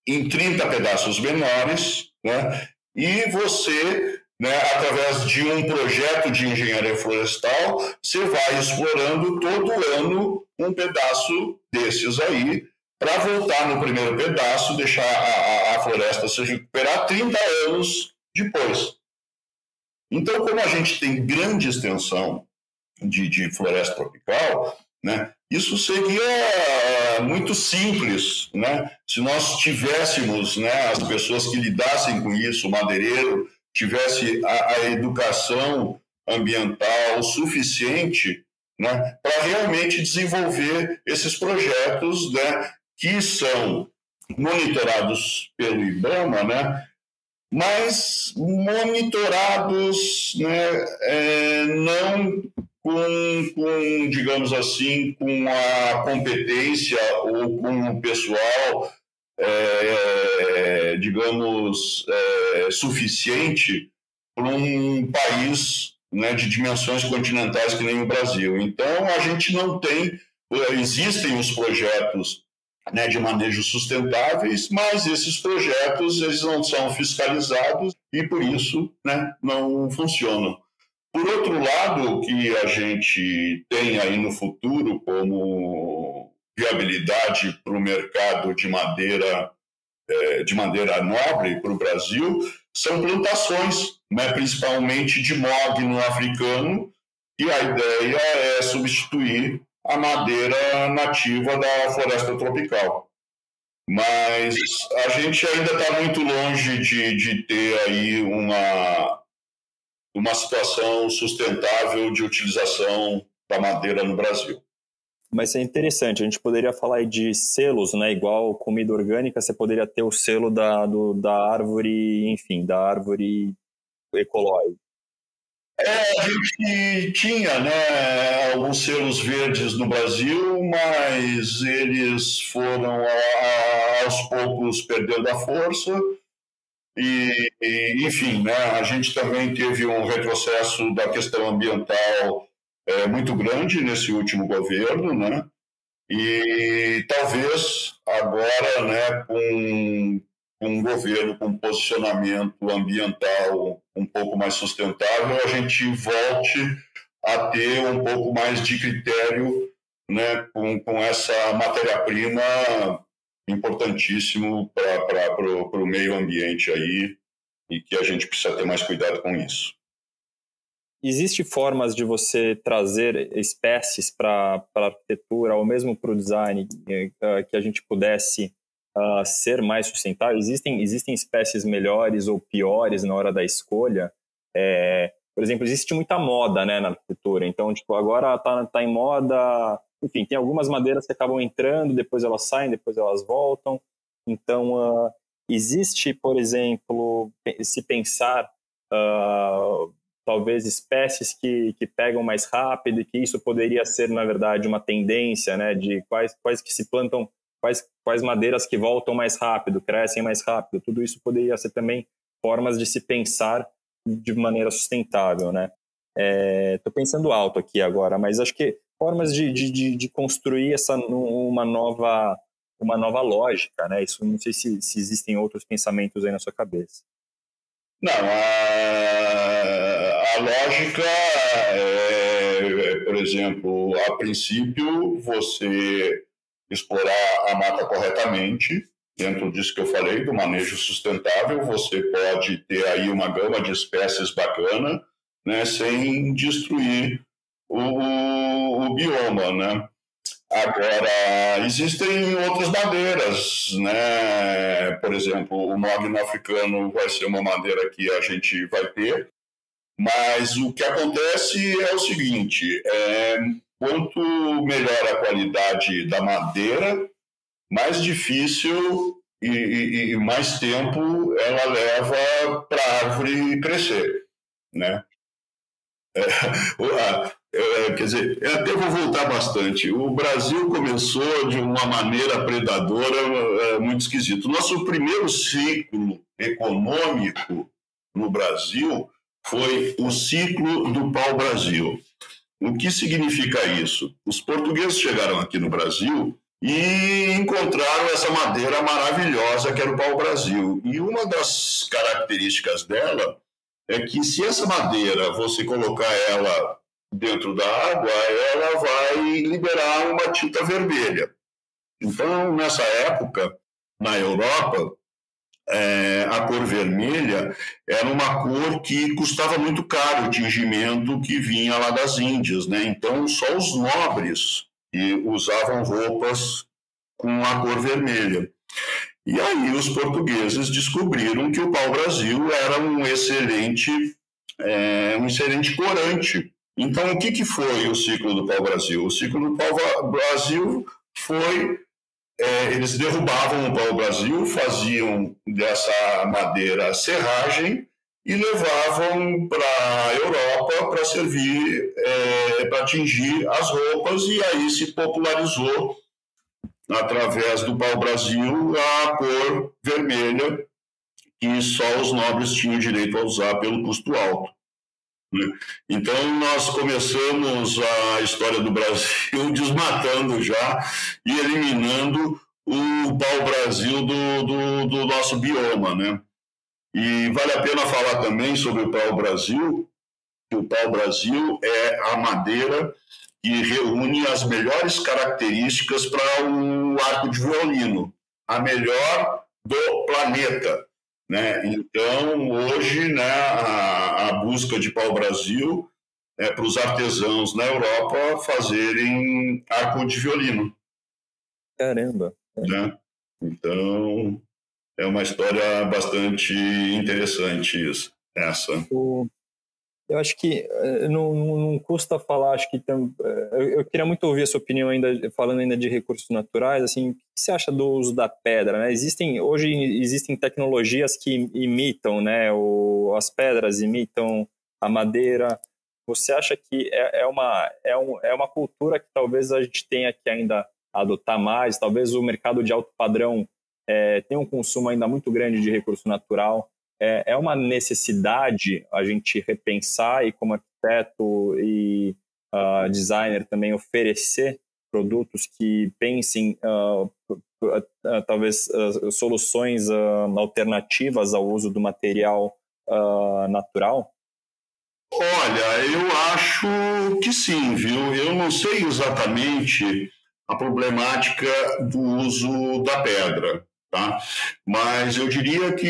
em 30 pedaços menores, né, e você, né, através de um projeto de engenharia florestal, você vai explorando todo ano um pedaço desses aí, para voltar no primeiro pedaço, deixar a, a, floresta se recuperar 30 anos depois. Então, como a gente tem grande extensão de, de floresta tropical, né, isso seria eh, muito simples, né? Se nós tivéssemos, né, as pessoas que lidassem com isso, o madeireiro tivesse a, a educação ambiental suficiente, né, para realmente desenvolver esses projetos, né, que são monitorados pelo IBAMA, né, mas monitorados né, é, não com, com, digamos assim, com a competência ou com o pessoal, é, digamos, é, suficiente para um país né, de dimensões continentais que nem o Brasil. Então, a gente não tem, existem os projetos né, de manejo sustentáveis, mas esses projetos eles não são fiscalizados e, por isso, né, não funcionam. Por outro lado, o que a gente tem aí no futuro como viabilidade para o mercado de madeira é, de madeira nobre para o Brasil são plantações, né, principalmente de mogno africano, e a ideia é substituir a madeira nativa da floresta tropical. Mas a gente ainda está muito longe de, de ter aí uma, uma situação sustentável de utilização da madeira no Brasil. Mas é interessante, a gente poderia falar de selos, né? Igual comida orgânica, você poderia ter o selo da, do, da árvore, enfim, da árvore ecológica. É, a gente tinha né, alguns selos verdes no Brasil, mas eles foram a, aos poucos perdendo a força e, e, enfim, né, a gente também teve um retrocesso da questão ambiental é, muito grande nesse último governo, né? E talvez agora, né, com, um governo com posicionamento ambiental um pouco mais sustentável, a gente volte a ter um pouco mais de critério né, com, com essa matéria-prima importantíssimo para o meio ambiente aí e que a gente precisa ter mais cuidado com isso. Existe formas de você trazer espécies para a arquitetura ou mesmo para o design uh, que a gente pudesse uh, ser mais sustentável? Existem, existem espécies melhores ou piores na hora da escolha? É, por exemplo, existe muita moda né, na arquitetura. Então, tipo, agora está tá em moda enfim, tem algumas madeiras que acabam entrando, depois elas saem, depois elas voltam. Então, uh, existe, por exemplo, se pensar uh, talvez espécies que, que pegam mais rápido e que isso poderia ser, na verdade, uma tendência, né, de quais, quais que se plantam, quais, quais madeiras que voltam mais rápido, crescem mais rápido. Tudo isso poderia ser também formas de se pensar de maneira sustentável, né. Estou é, pensando alto aqui agora, mas acho que formas de, de, de construir essa uma nova uma nova lógica, né? Isso não sei se, se existem outros pensamentos aí na sua cabeça. Não, a, a lógica é, por exemplo, a princípio, você explorar a mata corretamente, dentro disso que eu falei, do manejo sustentável, você pode ter aí uma gama de espécies bacana, né, sem destruir o, o bioma, né? Agora, existem outras madeiras, né? Por exemplo, o mogno africano vai ser uma madeira que a gente vai ter, mas o que acontece é o seguinte: é, quanto melhor a qualidade da madeira, mais difícil e, e, e mais tempo ela leva para a árvore crescer, né? É, é, quer dizer, eu até vou voltar bastante. O Brasil começou de uma maneira predadora é, muito esquisita. Nosso primeiro ciclo econômico no Brasil foi o ciclo do pau-brasil. O que significa isso? Os portugueses chegaram aqui no Brasil e encontraram essa madeira maravilhosa que era o pau-brasil. E uma das características dela é que se essa madeira você colocar ela dentro da água, ela vai liberar uma tinta vermelha. Então, nessa época, na Europa, é, a cor vermelha era uma cor que custava muito caro o tingimento que vinha lá das Índias, né? Então só os nobres usavam roupas com a cor vermelha. E aí os portugueses descobriram que o pau-brasil era um excelente, é, um excelente corante. Então o que, que foi o ciclo do pau-brasil? O ciclo do pau-brasil foi é, eles derrubavam o pau-brasil, faziam dessa madeira serragem e levavam para a Europa para servir, é, para atingir as roupas, e aí se popularizou, através do pau-brasil, a cor vermelha, que só os nobres tinham direito a usar pelo custo alto. Né? Então, nós começamos a história do Brasil desmatando já e eliminando o pau-brasil do, do, do, nosso bioma. Né? E vale a pena falar também sobre o pau-brasil, que o pau-brasil é a madeira que reúne as melhores características para o arco de violino, a melhor do planeta. Né? Então, hoje, né, a, a busca de pau-brasil é para os artesãos na Europa fazerem arco de violino. Caramba! Né? Então, é uma história bastante interessante isso, essa. O, eu acho que eh, não, não, custa falar, acho que tem, eh, eu, queria muito ouvir a sua opinião ainda, falando ainda de recursos naturais, assim, o que você acha do uso da pedra, né? Existem, hoje existem tecnologias que imitam, né, o, as pedras imitam a madeira, você acha que é, é, uma, é, um, é uma cultura que talvez a gente tenha que ainda adotar mais, talvez o mercado de alto padrão é, tenha um consumo ainda muito grande de recurso natural, é, é uma necessidade a gente repensar e como arquiteto e uh, designer também oferecer produtos que pensem uh, uh, talvez soluções alternativas ao uso do material natural? Olha, eu acho que sim, viu? Eu não sei exatamente a problemática do uso da pedra. Tá? Mas eu diria que,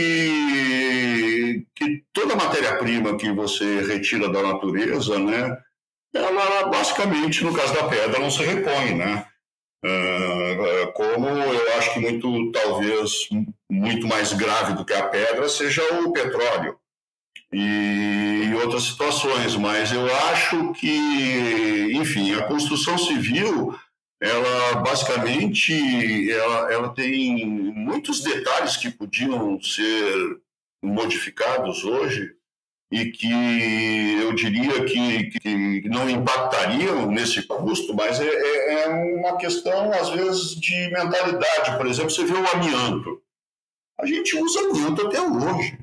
que toda matéria-prima que você retira da natureza, né, ela basicamente, no caso da pedra, não se repõe, né? Uh, como eu acho que muito, talvez, muito mais grave do que a pedra seja o petróleo e outras situações, mas eu acho que, enfim, a construção civil ela basicamente ela, ela tem muitos detalhes que podiam ser modificados hoje e que eu diria que, que não impactariam nesse custo, mas é, é, é uma questão, às vezes, de mentalidade. Por exemplo, você vê o amianto. A gente usa amianto até hoje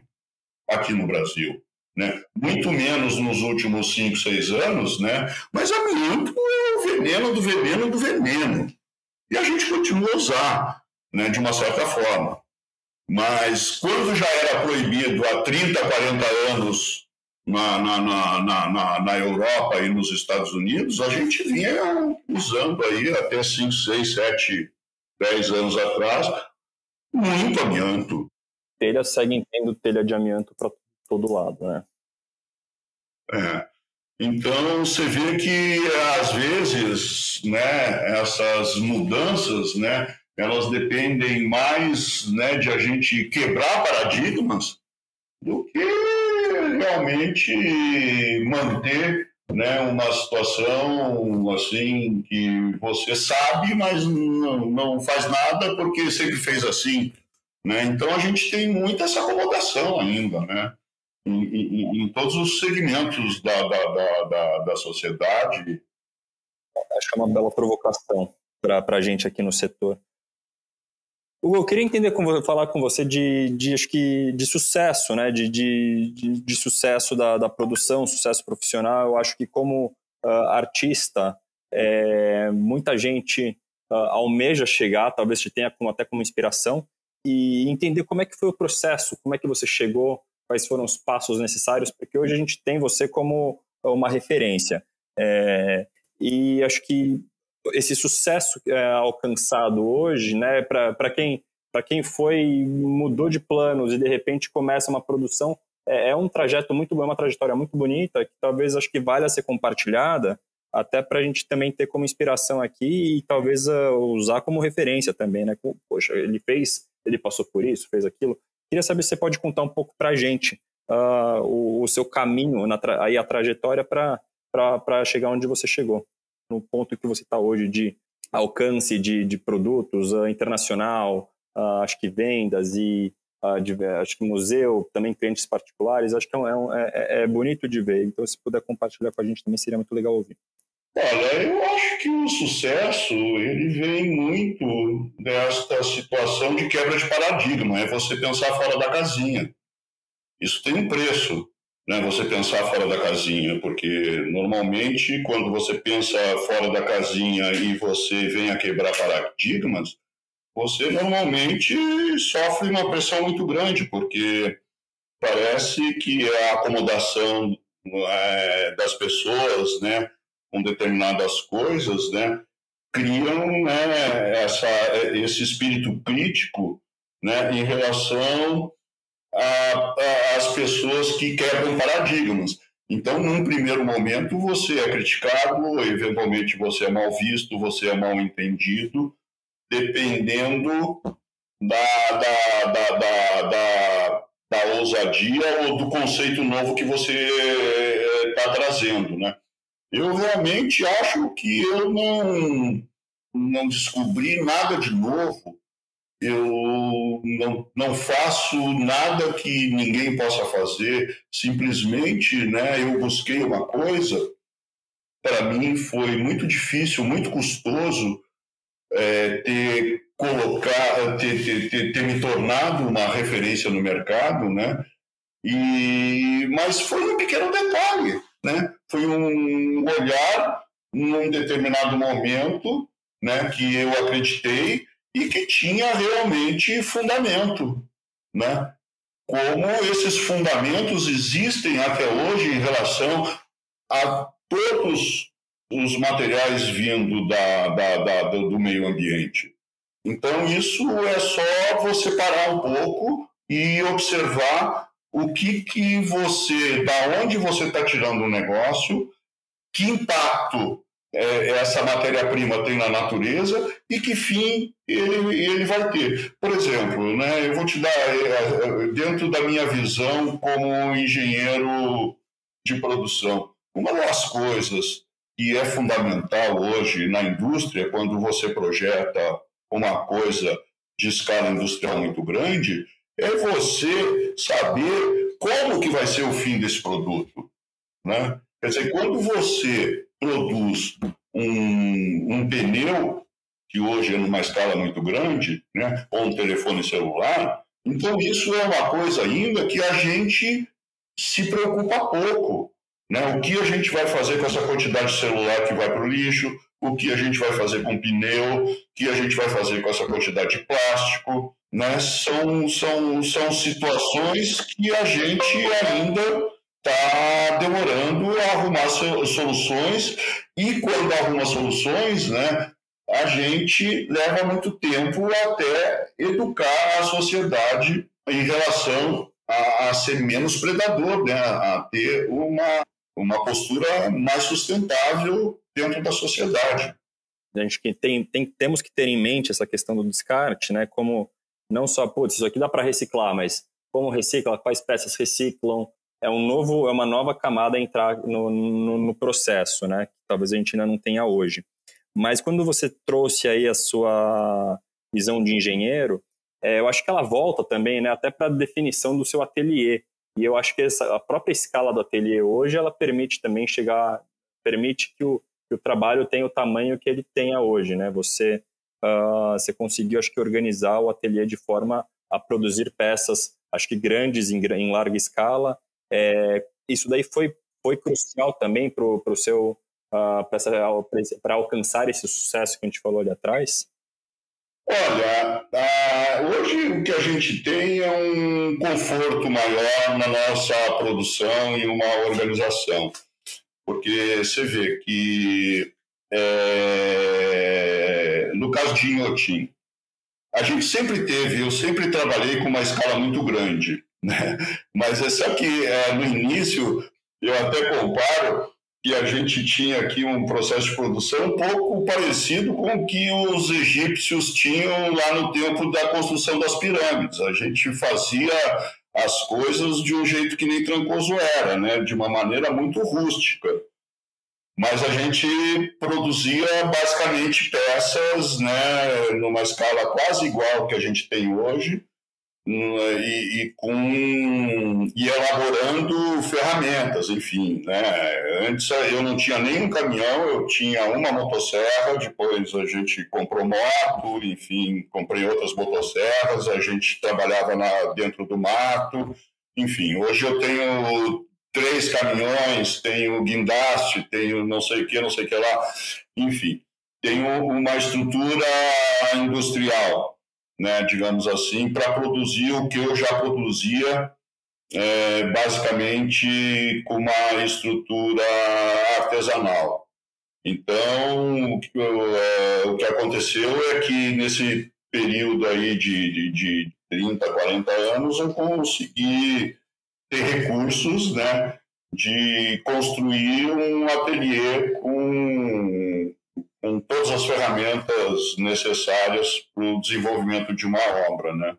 aqui no Brasil né? muito menos nos últimos 5, 6 anos, né? mas amianto é o veneno do veneno do veneno. E a gente continua a usar. né, de uma certa forma. Mas quando já era proibido há 30, 40 anos na, na, na, na, na Europa e nos Estados Unidos, a gente vinha usando aí até 5, 6, 7, 10 anos atrás muito amianto. Telha segue tendo telha de amianto para todo lado, né? É. Então você vê que às vezes, né, essas mudanças, né, elas dependem mais, né, de a gente quebrar paradigmas do que realmente manter, né, uma situação assim que você sabe, mas não, não faz nada porque sempre fez assim, né? Então a gente tem muita essa acomodação ainda, né? em, em, em todos os segmentos da, da, da, da, sociedade. Acho que é uma bela provocação para a gente aqui no setor. Hugo, eu queria entender com, falar com você de, de, acho que, de sucesso, né? de, de, de, de sucesso da, da produção, sucesso profissional. Eu acho que como uh, artista, é, muita gente uh, almeja chegar, talvez te tenha como, até como inspiração, e entender como é que foi o processo, como é que você chegou quais foram os passos necessários, porque hoje a gente tem você como uma referência. É, e acho que esse sucesso é, alcançado hoje, né, para quem para quem foi mudou de planos e de repente começa uma produção, é, é um trajeto muito bom, é uma trajetória muito bonita que talvez acho que valha ser compartilhada até para a gente também ter como inspiração aqui e talvez uh, usar como referência também, né? Poxa, ele fez, ele passou por isso, fez aquilo. Queria saber se você pode contar um pouco para a gente uh, o, o, seu caminho, aí a trajetória para chegar onde você chegou, no ponto que você está hoje de alcance de, de produtos uh, internacional, uh, acho que vendas e de, acho que museu, também clientes particulares, acho que é, um, é, é, é bonito de ver. Então, se puder compartilhar com a gente também seria muito legal ouvir. Olha, eu acho que o sucesso ele vem muito desta situação de quebra de paradigma, é você pensar fora da casinha. Isso tem um preço, né? Você pensar fora da casinha, porque normalmente quando você pensa fora da casinha e você vem a quebrar paradigmas, você normalmente sofre uma pressão muito grande, porque parece que a acomodação é, das pessoas, né? com determinadas coisas, né, criam né, essa, esse espírito crítico né, em relação às pessoas que quebram paradigmas. Então, num primeiro momento, você é criticado, eventualmente você é mal visto, você é mal entendido, dependendo da, da, da, da, da, da ousadia ou do conceito novo que você está trazendo, né? Eu realmente acho que eu não, não descobri nada de novo. Eu não, não faço nada que ninguém possa fazer. Simplesmente, né, eu busquei uma coisa. Para mim foi muito difícil, muito custoso é, ter colocar, ter, ter, ter, ter me tornado uma referência no mercado, né? E mas foi um pequeno detalhe né? Foi um olhar num determinado momento, né, que eu acreditei e que tinha realmente fundamento, né? Como esses fundamentos existem até hoje em relação a todos os materiais vindo da, da, da, do meio ambiente. Então, isso é só você parar um pouco e observar o que, que você, da onde você está tirando o negócio, que impacto é, essa matéria-prima tem na natureza e que fim ele, ele vai ter. Por exemplo, né, eu vou te dar, é, é, dentro da minha visão como engenheiro de produção, uma das coisas que é fundamental hoje na indústria, quando você projeta uma coisa de escala industrial muito grande, é você saber como que vai ser o fim desse produto. Né? Quer dizer, quando você produz um, um pneu, que hoje é numa escala muito grande, né? ou um telefone celular, então isso é uma coisa ainda que a gente se preocupa pouco. Né? O que a gente vai fazer com essa quantidade de celular que vai para o lixo? O que a gente vai fazer com pneu? O que a gente vai fazer com essa quantidade de plástico? Né? São, são, são situações que a gente ainda está demorando a arrumar soluções e quando arruma soluções, né, a gente leva muito tempo até educar a sociedade em relação a, a ser menos predador, né, a ter uma, uma postura mais sustentável dentro da sociedade. A gente tem, tem, temos que ter em mente essa questão do descarte, né? Como não só, putz, isso aqui dá para reciclar, mas como recicla, quais peças reciclam, é um novo, é uma nova camada a entrar no, no, no processo, né? Talvez a gente ainda não tenha hoje. Mas quando você trouxe aí a sua visão de engenheiro, é, eu acho que ela volta também, né, até para a definição do seu ateliê. E eu acho que essa, a própria escala do ateliê hoje, ela permite também chegar, permite que o, que o trabalho tenha o tamanho que ele tenha hoje, né? Você, uh, você conseguiu, acho que, organizar o ateliê de forma a produzir peças, acho que grandes em, em larga escala. É, isso daí foi, foi crucial também para o seu uh, para alcançar esse sucesso que a gente falou ali atrás? Olha, hoje o que a gente tem é um conforto maior na nossa produção e uma organização, porque você vê que é, no caso de Inhotim, a gente sempre teve, eu sempre trabalhei com uma escala muito grande, né? mas é só que é, no início eu até comparo que a gente tinha aqui um processo de produção um pouco parecido com o que os egípcios tinham lá no tempo da construção das pirâmides. A gente fazia as coisas de um jeito que nem Trancoso era, né? de uma maneira muito rústica. Mas a gente produzia basicamente peças né, numa escala quase igual que a gente tem hoje, e, e, com e elaborando ferramentas, enfim, né? Antes eu não tinha nenhum caminhão, eu tinha uma motosserra, depois a gente comprou moto, enfim, comprei outras motosserras, a gente trabalhava na, dentro do mato, enfim, hoje eu tenho três caminhões, tenho guindaste, tenho não sei o que, não sei o que lá, enfim, tenho uma estrutura industrial né, digamos assim, para produzir o que eu já produzia, é, basicamente com uma estrutura artesanal. Então, o que, é, o que, aconteceu é que nesse período aí de, de, de 30, 40 anos, eu consegui ter recursos, né, de construir um ateliê com todas as ferramentas necessárias para o desenvolvimento de uma obra, né?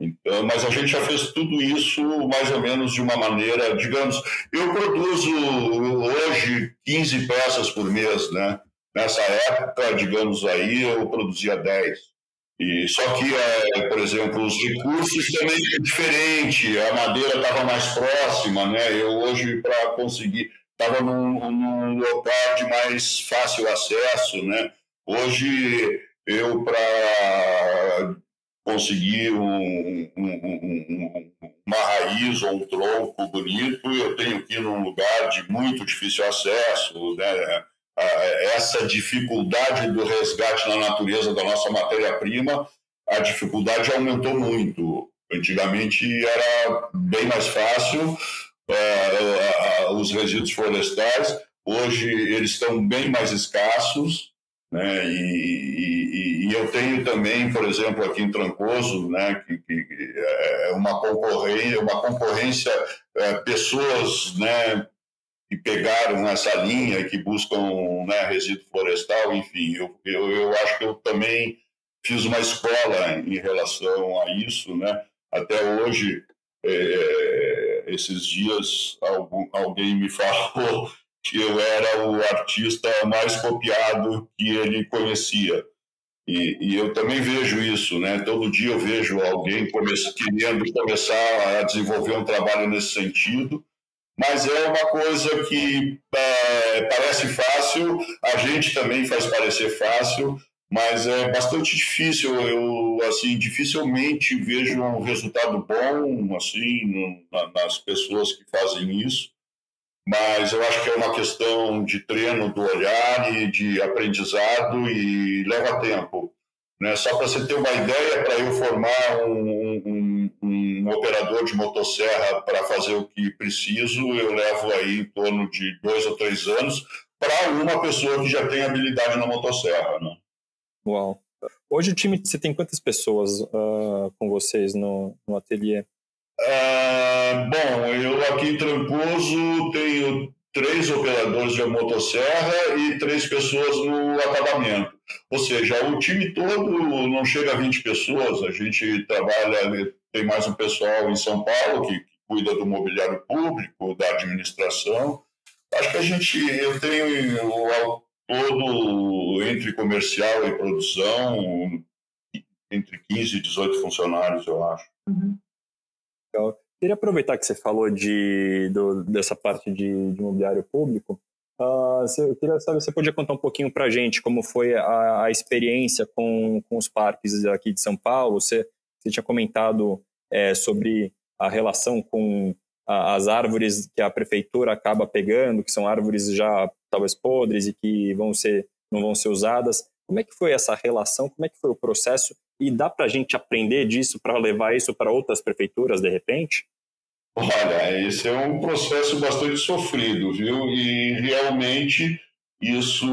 Então, mas a gente já fez tudo isso mais ou menos de uma maneira, digamos, eu produzo hoje 15 peças por mês, né? Nessa época, digamos aí, eu produzia 10. E só que, é, por exemplo, os recursos também é diferente, a madeira estava mais próxima, né? Eu hoje para conseguir estava num, num local de mais fácil acesso, né? Hoje, eu, para conseguir um, um, um, uma raiz ou um tronco bonito, eu tenho que ir num lugar de muito difícil acesso, né? Essa dificuldade do resgate na natureza da nossa matéria-prima, a dificuldade aumentou muito. Antigamente era bem mais fácil, é, os resíduos florestais. Hoje eles estão bem mais escassos, né? E, e, e, eu tenho também, por exemplo, aqui em Trancoso, né, que, que é uma concorrência, uma concorrência é, pessoas, né, que pegaram essa linha, que buscam né, resíduo florestal, enfim, eu, eu, eu acho que eu também fiz uma escola em relação a isso, né? Até hoje é, esses dias algum, alguém me falou que eu era o artista mais copiado que ele conhecia. E, e, eu também vejo isso, né? Todo dia eu vejo alguém querendo começar a desenvolver um trabalho nesse sentido, mas é uma coisa que é, parece fácil, a gente também faz parecer fácil, mas é bastante difícil. Eu assim dificilmente vejo um resultado bom assim nas pessoas que fazem isso. mas eu acho que é uma questão de treino do olhar e de aprendizado e leva tempo. Né? Só para você ter uma ideia, para eu formar um, um, um, operador de motosserra para fazer o que preciso, eu levo aí em torno de dois ou três anos para uma pessoa que já tem habilidade na motosserra. Né? Uau! Hoje o time, você tem quantas pessoas uh, com vocês no, no ateliê? Ah, bom, eu aqui em Trancoso tenho três operadores de motosserra e três pessoas no acabamento. Ou seja, o time todo não chega a 20 pessoas, a gente trabalha, tem mais um pessoal em São Paulo que, que cuida do mobiliário público, da administração. Acho que a gente, eu tenho todo, entre comercial e produção, entre 15 e 18 funcionários, eu acho. Uhum. Legal. Queria aproveitar que você falou de, do, dessa parte de, de imobiliário público. Uh, você, eu queria saber se você podia contar um pouquinho para a gente como foi a, a, experiência com, com os parques aqui de São Paulo. Você, você tinha comentado é, sobre a relação com a, as árvores que a prefeitura acaba pegando, que são árvores já talvez podres e que vão ser, não vão ser usadas. Como é que foi essa relação? Como é que foi o processo? E dá para a gente aprender disso para levar isso para outras prefeituras de repente? Olha, esse é um processo bastante sofrido, viu? E realmente isso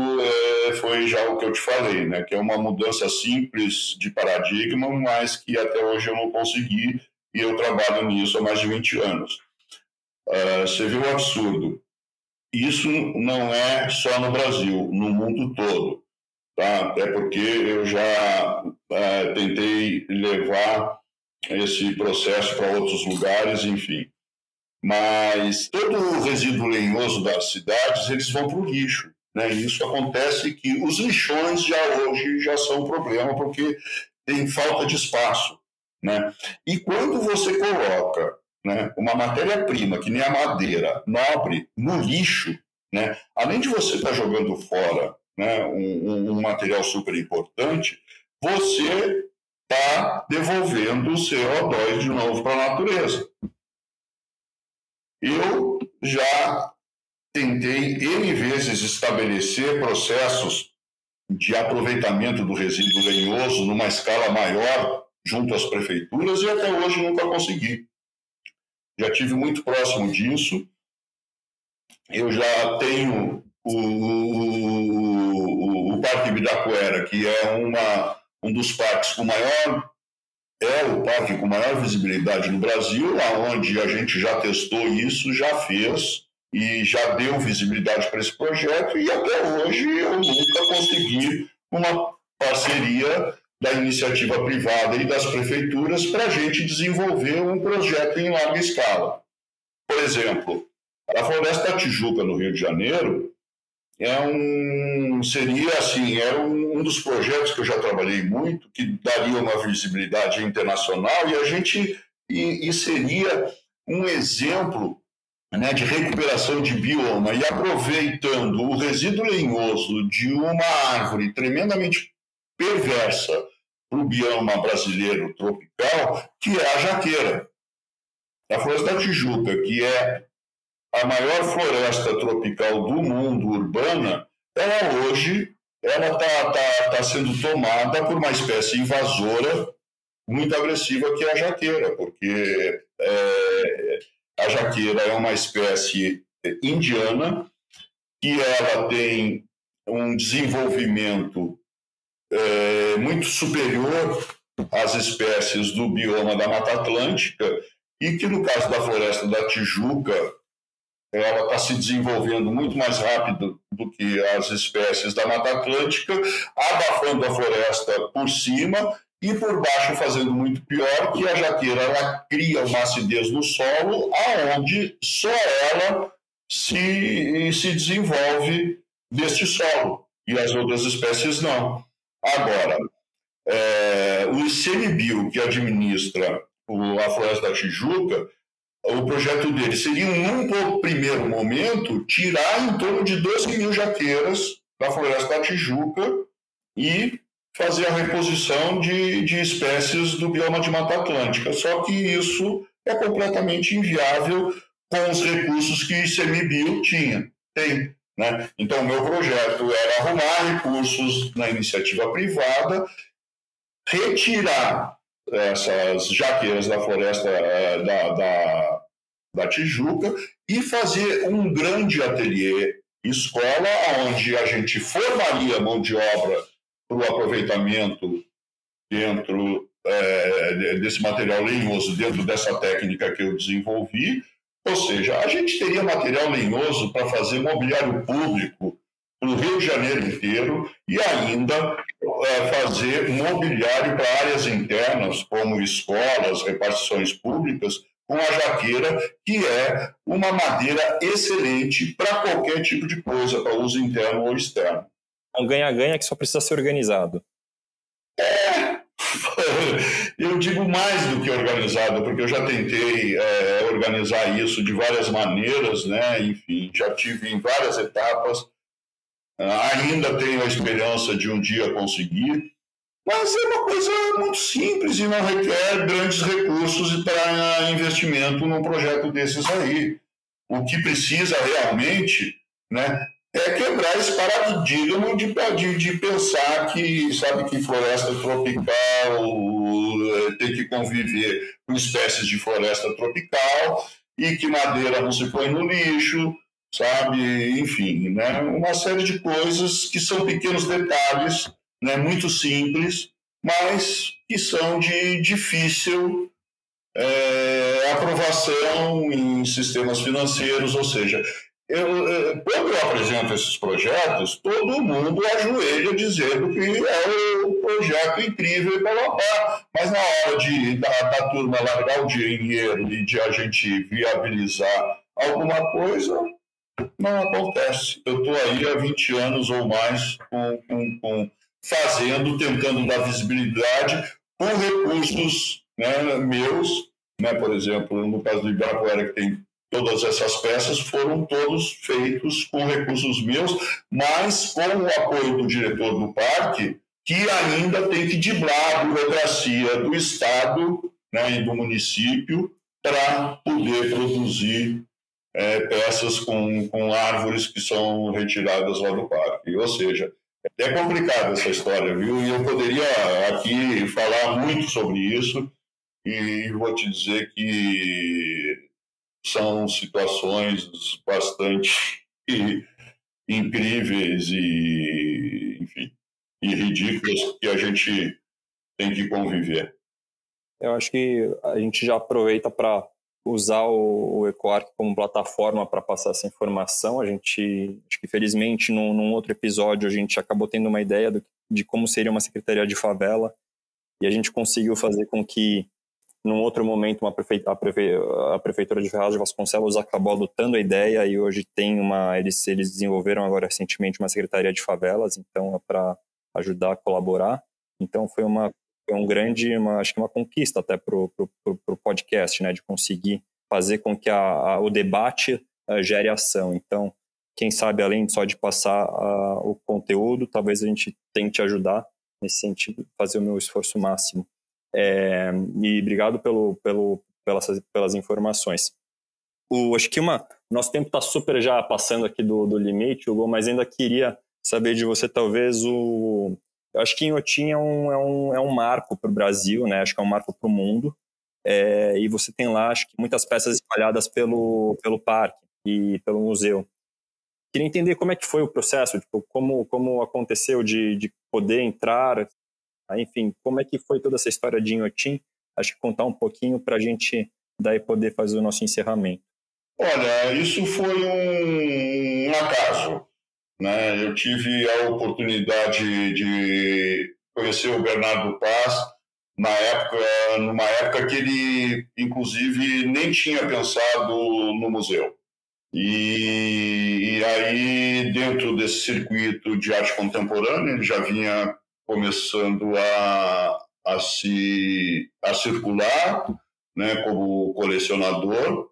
é, foi já o que eu te falei, né? Que é uma mudança simples de paradigma, mas que até hoje eu não consegui e eu trabalho nisso há mais de 20 anos. Uh, você vê o absurdo. Isso não é só no Brasil, no mundo todo tá? até porque eu já é, tentei levar esse processo para outros lugares, enfim. Mas todo o resíduo lenhoso das cidades, eles vão para o lixo. Né? E isso acontece que os lixões já hoje já são um problema, porque tem falta de espaço. Né? E quando você coloca né, uma matéria-prima, que nem a madeira, nobre, no lixo, né, além de você estar tá jogando fora né, um, um material super importante, você está devolvendo o CO2 de novo para a natureza. Eu já tentei N vezes estabelecer processos de aproveitamento do resíduo lenhoso numa escala maior junto às prefeituras e até hoje nunca consegui. Já tive muito próximo disso. Eu já tenho o, o, o Parque Ibirapuera, que é uma, um dos parques com maior é o parque com maior visibilidade no Brasil, aonde a gente já testou isso, já fez e já deu visibilidade para esse projeto e até hoje eu nunca consegui uma parceria da iniciativa privada e das prefeituras para a gente desenvolver um projeto em larga escala. Por exemplo, a Floresta Tijuca, no Rio de Janeiro, é um seria assim é um, um, dos projetos que eu já trabalhei muito que daria uma visibilidade internacional e a gente e, e seria um exemplo né, de recuperação de bioma e aproveitando o resíduo lenhoso de uma árvore tremendamente perversa o bioma brasileiro tropical, que é a jaqueira. A floresta da Tijuca, que é a maior floresta tropical do mundo urbana, ela hoje ela está tá, tá sendo tomada por uma espécie invasora muito agressiva que é a jaqueira, porque é, a jaqueira é uma espécie indiana que ela tem um desenvolvimento é, muito superior às espécies do bioma da Mata Atlântica e que no caso da floresta da Tijuca ela está se desenvolvendo muito mais rápido do que as espécies da Mata Atlântica, abafando a floresta por cima e por baixo fazendo muito pior, que a jaqueira ela cria uma acidez no solo, aonde só ela se, se desenvolve deste solo, e as outras espécies não. Agora, é, o ICMBio, que administra a floresta da Tijuca, o projeto dele seria, num primeiro momento, tirar em torno de 12 mil jaqueiras da floresta da Tijuca e fazer a reposição de, de espécies do bioma de Mata Atlântica. Só que isso é completamente inviável com os recursos que ICMBio tinha, tem. Né? Então, o meu projeto era arrumar recursos na iniciativa privada, retirar essas jaqueiras da floresta eh, da, da, da Tijuca e fazer um grande ateliê escola, onde a gente formaria mão de obra para o aproveitamento dentro é, desse material lenhoso, dentro dessa técnica que eu desenvolvi. Ou seja, a gente teria material lenhoso para fazer mobiliário público para o Rio de Janeiro inteiro e ainda é, fazer mobiliário para áreas internas, como escolas, repartições públicas, com a jaqueira, que é uma madeira excelente para qualquer tipo de coisa, para uso interno ou externo. É um ganha-ganha que só precisa ser organizado. É, eu digo mais do que organizado, porque eu já tentei é, organizar isso de várias maneiras, né? Enfim, já tive em várias etapas. Ainda tenho a esperança de um dia conseguir, mas é uma coisa muito simples e não requer grandes recursos para investimento num projeto desses aí. O que precisa realmente né, é quebrar esse paradigma de, de, de pensar que, sabe, que floresta tropical eh, tem que conviver com espécies de floresta tropical e que madeira não se põe no lixo, sabe? Enfim, né? uma série de coisas que são pequenos detalhes né, muito simples, mas que são de difícil é, aprovação em sistemas financeiros, ou seja, eu, quando eu apresento esses projetos, todo mundo ajoelha dizendo que é um projeto incrível e blá, Mas na hora de, da, da turma largar o dinheiro e de a gente viabilizar alguma coisa, não acontece. Eu estou aí há 20 anos ou mais com, com, com fazendo, tentando dar visibilidade com recursos né, meus, né, por exemplo, no caso do Ibirapuera, que tem todas essas peças, foram todos feitos com recursos meus, mas com o apoio do diretor do parque, que ainda tem que driblar a burocracia do Estado né, e do município para poder produzir é, peças com, com árvores que são retiradas lá do parque. Ou seja, é complicada essa história, viu? E eu poderia aqui falar muito sobre isso e vou te dizer que são situações bastante incríveis e, enfim, e ridículas que a gente tem que conviver. Eu acho que a gente já aproveita para usar o, o EcoArc como plataforma para passar essa informação. A gente, acho que felizmente, num, num, outro episódio, a gente acabou tendo uma ideia do, de como seria uma secretaria de favela e a gente conseguiu fazer com que, num outro momento, uma prefe... a, prefe... a prefeitura de Ferraz de Vasconcelos acabou adotando a ideia e hoje tem uma, eles, eles desenvolveram agora recentemente uma secretaria de favelas, então é para ajudar a colaborar. Então foi uma foi um grande, uma, acho que uma conquista até para o podcast, né, de conseguir fazer com que a, a, o debate uh, gere ação. Então, quem sabe, além só de passar uh, o conteúdo, talvez a gente tente ajudar nesse sentido, fazer o meu esforço máximo. É, e obrigado pelo, pelo, pelas, pelas informações. O, acho que uma, nosso tempo está super já passando aqui do, do limite, Hugo, mas ainda queria saber de você, talvez, o, eu acho que Inhotim é um, é um, é um marco para o Brasil, né? Acho que é um marco para o mundo. É, e você tem lá, acho que muitas peças espalhadas pelo, pelo parque e pelo museu. Queria entender como é que foi o processo, tipo, como, como aconteceu de, de poder entrar, enfim, como é que foi toda essa história de Inhotim. Acho que contar um pouquinho para a gente daí poder fazer o nosso encerramento. Olha, isso foi um, um acaso. Né? Eu tive a oportunidade de conhecer o Bernardo Paz na época, numa época que ele, inclusive, nem tinha pensado no museu. E, e, aí, dentro desse circuito de arte contemporânea, ele já vinha começando a, a, se, a circular né, como colecionador.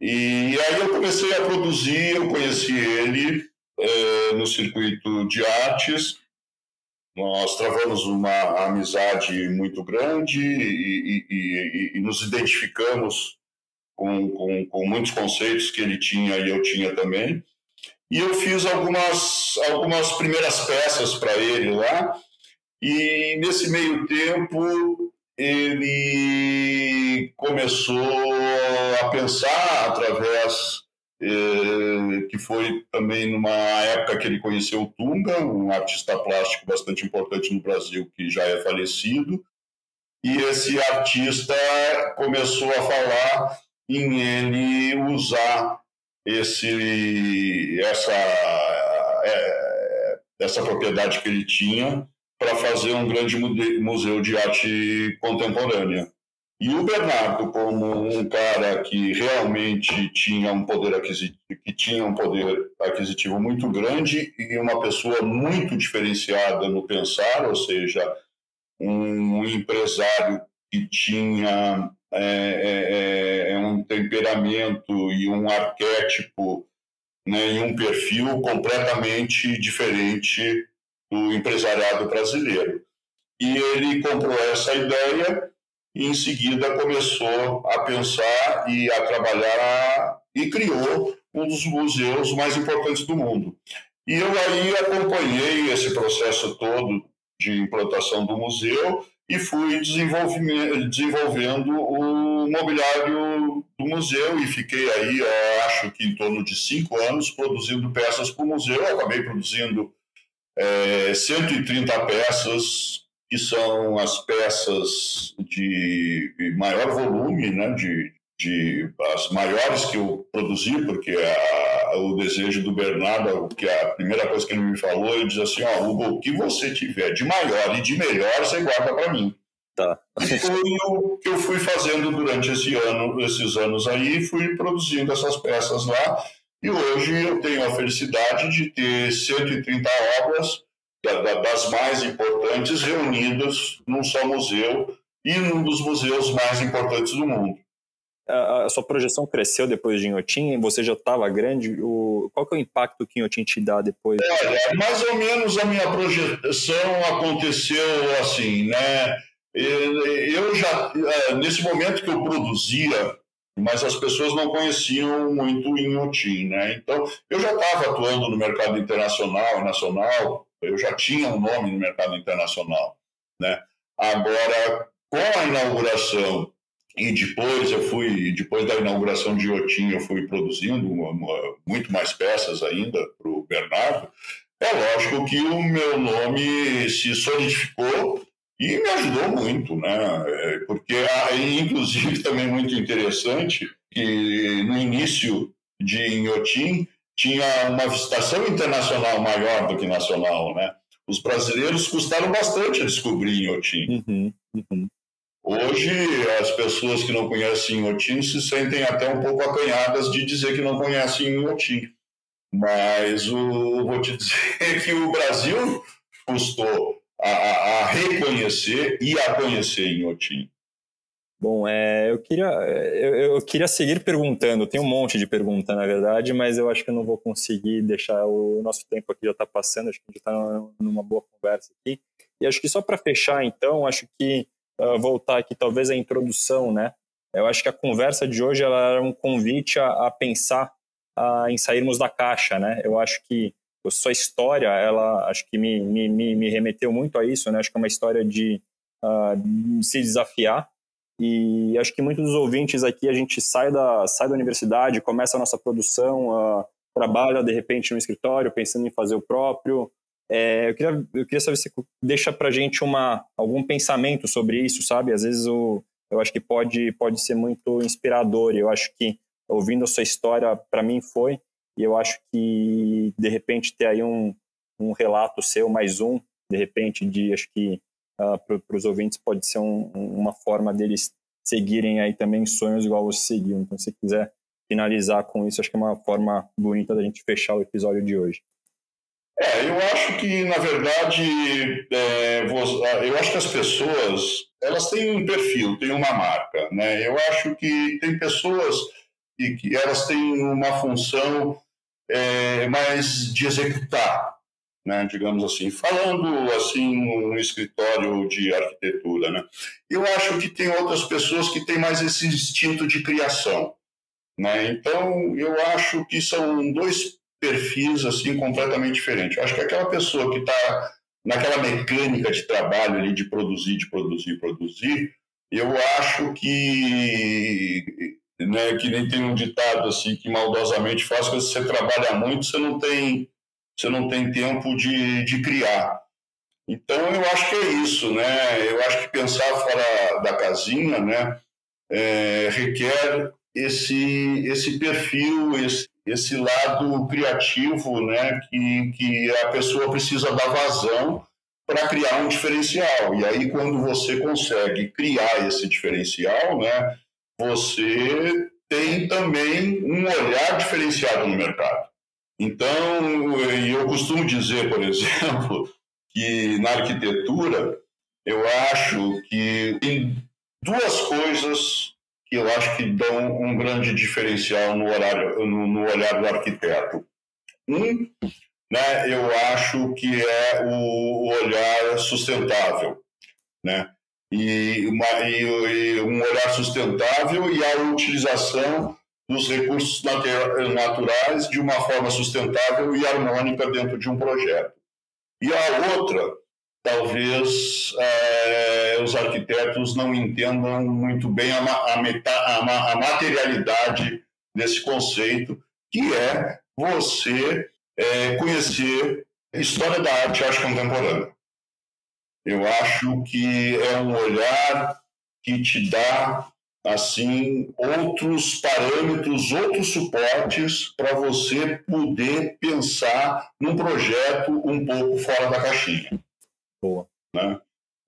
E aí eu comecei a produzir, eu conheci ele é, no circuito de artes. Nós travamos uma amizade muito grande e, e, e, e nos identificamos com, com, com muitos conceitos que ele tinha e eu tinha também. E eu fiz algumas, algumas primeiras peças para ele lá, e nesse meio tempo ele começou a pensar através eh, que foi também numa época que ele conheceu o Tunga, um artista plástico bastante importante no Brasil que já é falecido, e esse artista começou a falar em ele usar esse essa é, essa propriedade que ele tinha para fazer um grande museu de arte contemporânea. E o Bernardo, como um cara que realmente tinha um poder aquisitivo, que tinha um poder aquisitivo muito grande e uma pessoa muito diferenciada no pensar, ou seja, um empresário que tinha é, é, é, é um temperamento e um arquétipo né, e um perfil completamente diferente do empresariado brasileiro. E ele comprou essa ideia e em seguida começou a pensar e a trabalhar e criou um dos museus mais importantes do mundo. E eu aí acompanhei esse processo todo de implantação do museu e fui desenvolvendo o mobiliário do museu e fiquei aí, acho que em torno de cinco anos, produzindo peças para o museu. Eu acabei produzindo é, 130 peças que são as peças de maior volume, né, de, de as maiores que eu produzi, porque a, o desejo do Bernardo, que a primeira coisa que ele me falou, ele diz assim, ó, Hugo, o que você tiver de maior e de melhor, você guarda para mim. Tá. E foi o que eu fui fazendo durante esse ano, esses anos aí, fui produzindo essas peças lá, e hoje eu tenho a felicidade de ter 130 obras das mais importantes reunidas num só museu e num dos museus mais importantes do mundo. A, sua projeção cresceu depois de Inhotim? Você já estava grande? O, qual que é o impacto que Inhotim te dá depois? Olha, mais ou menos a minha projeção aconteceu assim, né? Eu já, é, nesse momento que eu produzia, mas as pessoas não conheciam muito Inhotim, né? Então, eu já estava atuando no mercado internacional e nacional eu já tinha um nome no mercado internacional, né? Agora, com a inauguração e depois eu fui, depois da inauguração de Iotim, eu fui produzindo uma, uma, muito mais peças ainda para o Bernardo. É lógico que o meu nome se solidificou e me ajudou muito, né? É, porque, inclusive, também muito interessante que no início de Inhotim, tinha uma visitação internacional maior do que nacional, né? Os brasileiros custaram bastante a descobrir Inhotim. Uhum, uhum. Hoje, as pessoas que não conhecem Inhotim se sentem até um pouco acanhadas de dizer que não conhecem Inhotim. Mas o, vou te dizer que o Brasil custou a, a, reconhecer e a conhecer Inhotim. Bom, é, eu, queria, eu, eu, queria seguir perguntando, tem um monte de pergunta, na verdade, mas eu acho que eu não vou conseguir deixar o nosso tempo aqui já está passando, acho que a gente está numa boa conversa aqui. E acho que só para fechar, então, acho que uh, voltar aqui talvez a introdução, né? Eu acho que a conversa de hoje ela era um convite a, a pensar em sairmos da caixa, né? Eu acho que sua história, ela acho que me, me, me remeteu muito a isso, né? Acho que é uma história de, uh, se desafiar, e acho que muitos dos ouvintes aqui, a gente sai da, sai da universidade, começa a nossa produção, uh, trabalha de repente no escritório, pensando em fazer o próprio. É, eu, queria, eu queria saber se deixa para gente uma, algum pensamento sobre isso, sabe? Às vezes o, eu acho que pode, pode ser muito inspirador. Eu acho que ouvindo a sua história, para mim foi, e eu acho que de repente ter aí um, um relato seu, mais um, de repente, de acho que uh, para os ouvintes pode ser um, uma forma deles seguirem aí também sonhos igual você seguiu. Então, se quiser finalizar com isso, acho que é uma forma bonita da gente fechar o episódio de hoje. É, eu acho que, na verdade, é, eu acho que as pessoas, elas têm um perfil, têm uma marca, né? Eu acho que tem pessoas que, que elas têm uma função é, mais de executar, né, digamos assim, falando assim no escritório de arquitetura, né? Eu acho que tem outras pessoas que têm mais esse instinto de criação, Né? Então, eu acho que são dois perfis assim completamente diferentes. Eu acho que aquela pessoa que está naquela mecânica de trabalho ali de produzir, de produzir, produzir, eu acho que né, que nem tem um ditado assim que maldosamente faz que você trabalha muito, você não tem você não tem tempo de, de criar. Então eu acho que é isso, né? Eu acho que pensar fora da casinha, né, é, requer esse esse perfil, esse, esse lado criativo, né, que, que a pessoa precisa dar vazão para criar um diferencial. E aí, quando você consegue criar esse diferencial, né, você tem também um olhar diferenciado no mercado. Então, eu costumo dizer, por exemplo, que na arquitetura, eu acho que tem duas coisas que eu acho que dão um grande diferencial no, horário, no, no olhar do arquiteto. Um, né, eu acho que é o olhar sustentável, né? E, uma, e, e um olhar sustentável e a utilização dos recursos naturais de uma forma sustentável e harmônica dentro de um projeto. E a outra talvez é, os arquitetos não entendam muito bem a, a, meta, a, a materialidade desse conceito, que é você é, conhecer história da arte arte contemporânea. Eu acho que é um olhar que te dá assim outros parâmetros, outros suportes para você poder pensar num projeto um pouco fora da caixinha. Boa. Né?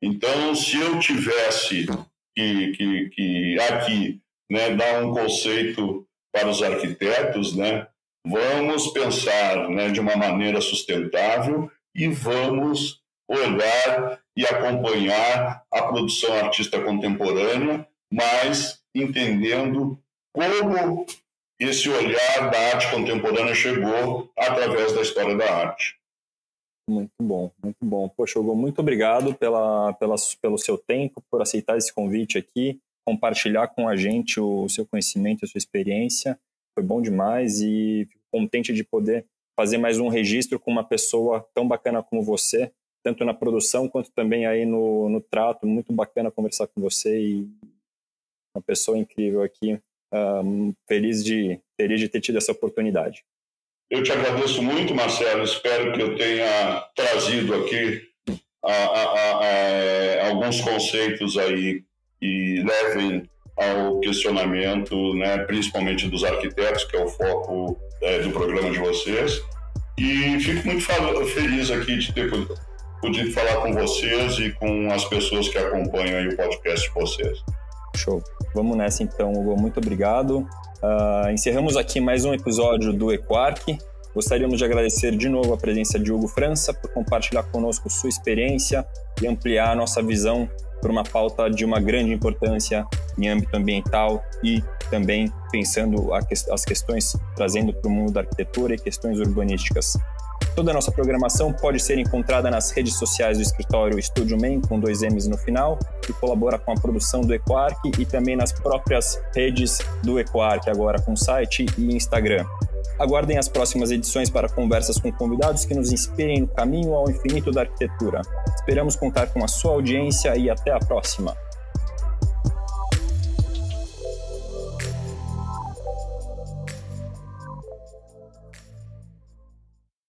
Então, se eu tivesse que, que, que aqui né, dar um conceito para os arquitetos, né, vamos pensar né, de uma maneira sustentável e vamos olhar e acompanhar a produção artista contemporânea, mas entendendo como esse olhar da arte contemporânea chegou através da história da arte. Muito bom, muito bom. Poxa, Hugo, muito obrigado pela, pela, pelo seu tempo, por aceitar esse convite aqui, compartilhar com a gente o seu conhecimento, a sua experiência. Foi bom demais e fico contente de poder fazer mais um registro com uma pessoa tão bacana como você, tanto na produção quanto também aí no, no trato. Muito bacana conversar com você e uma pessoa incrível aqui. Um, feliz, de, feliz de ter tido essa oportunidade. Eu te agradeço muito, Marcelo. Espero que eu tenha trazido aqui a, a, a, é, alguns conceitos aí que levem ao questionamento, né, principalmente dos arquitetos, que é o foco é, do programa de vocês. E fico muito feliz aqui de ter podido falar com vocês e com as pessoas que acompanham o podcast de vocês. Show. Vamos nessa então, Hugo. Muito obrigado. Uh, encerramos aqui mais um episódio do Equark. Gostaríamos de agradecer de novo a presença de Hugo França por compartilhar conosco sua experiência e ampliar nossa visão por uma pauta de uma grande importância em âmbito ambiental e também pensando as questões trazendo para o mundo da arquitetura e questões urbanísticas. Toda a nossa programação pode ser encontrada nas redes sociais do escritório Estúdio Man, com dois M's no final, que colabora com a produção do Equark e também nas próprias redes do Equark, agora com site e Instagram. Aguardem as próximas edições para conversas com convidados que nos inspirem no caminho ao infinito da arquitetura. Esperamos contar com a sua audiência e até a próxima.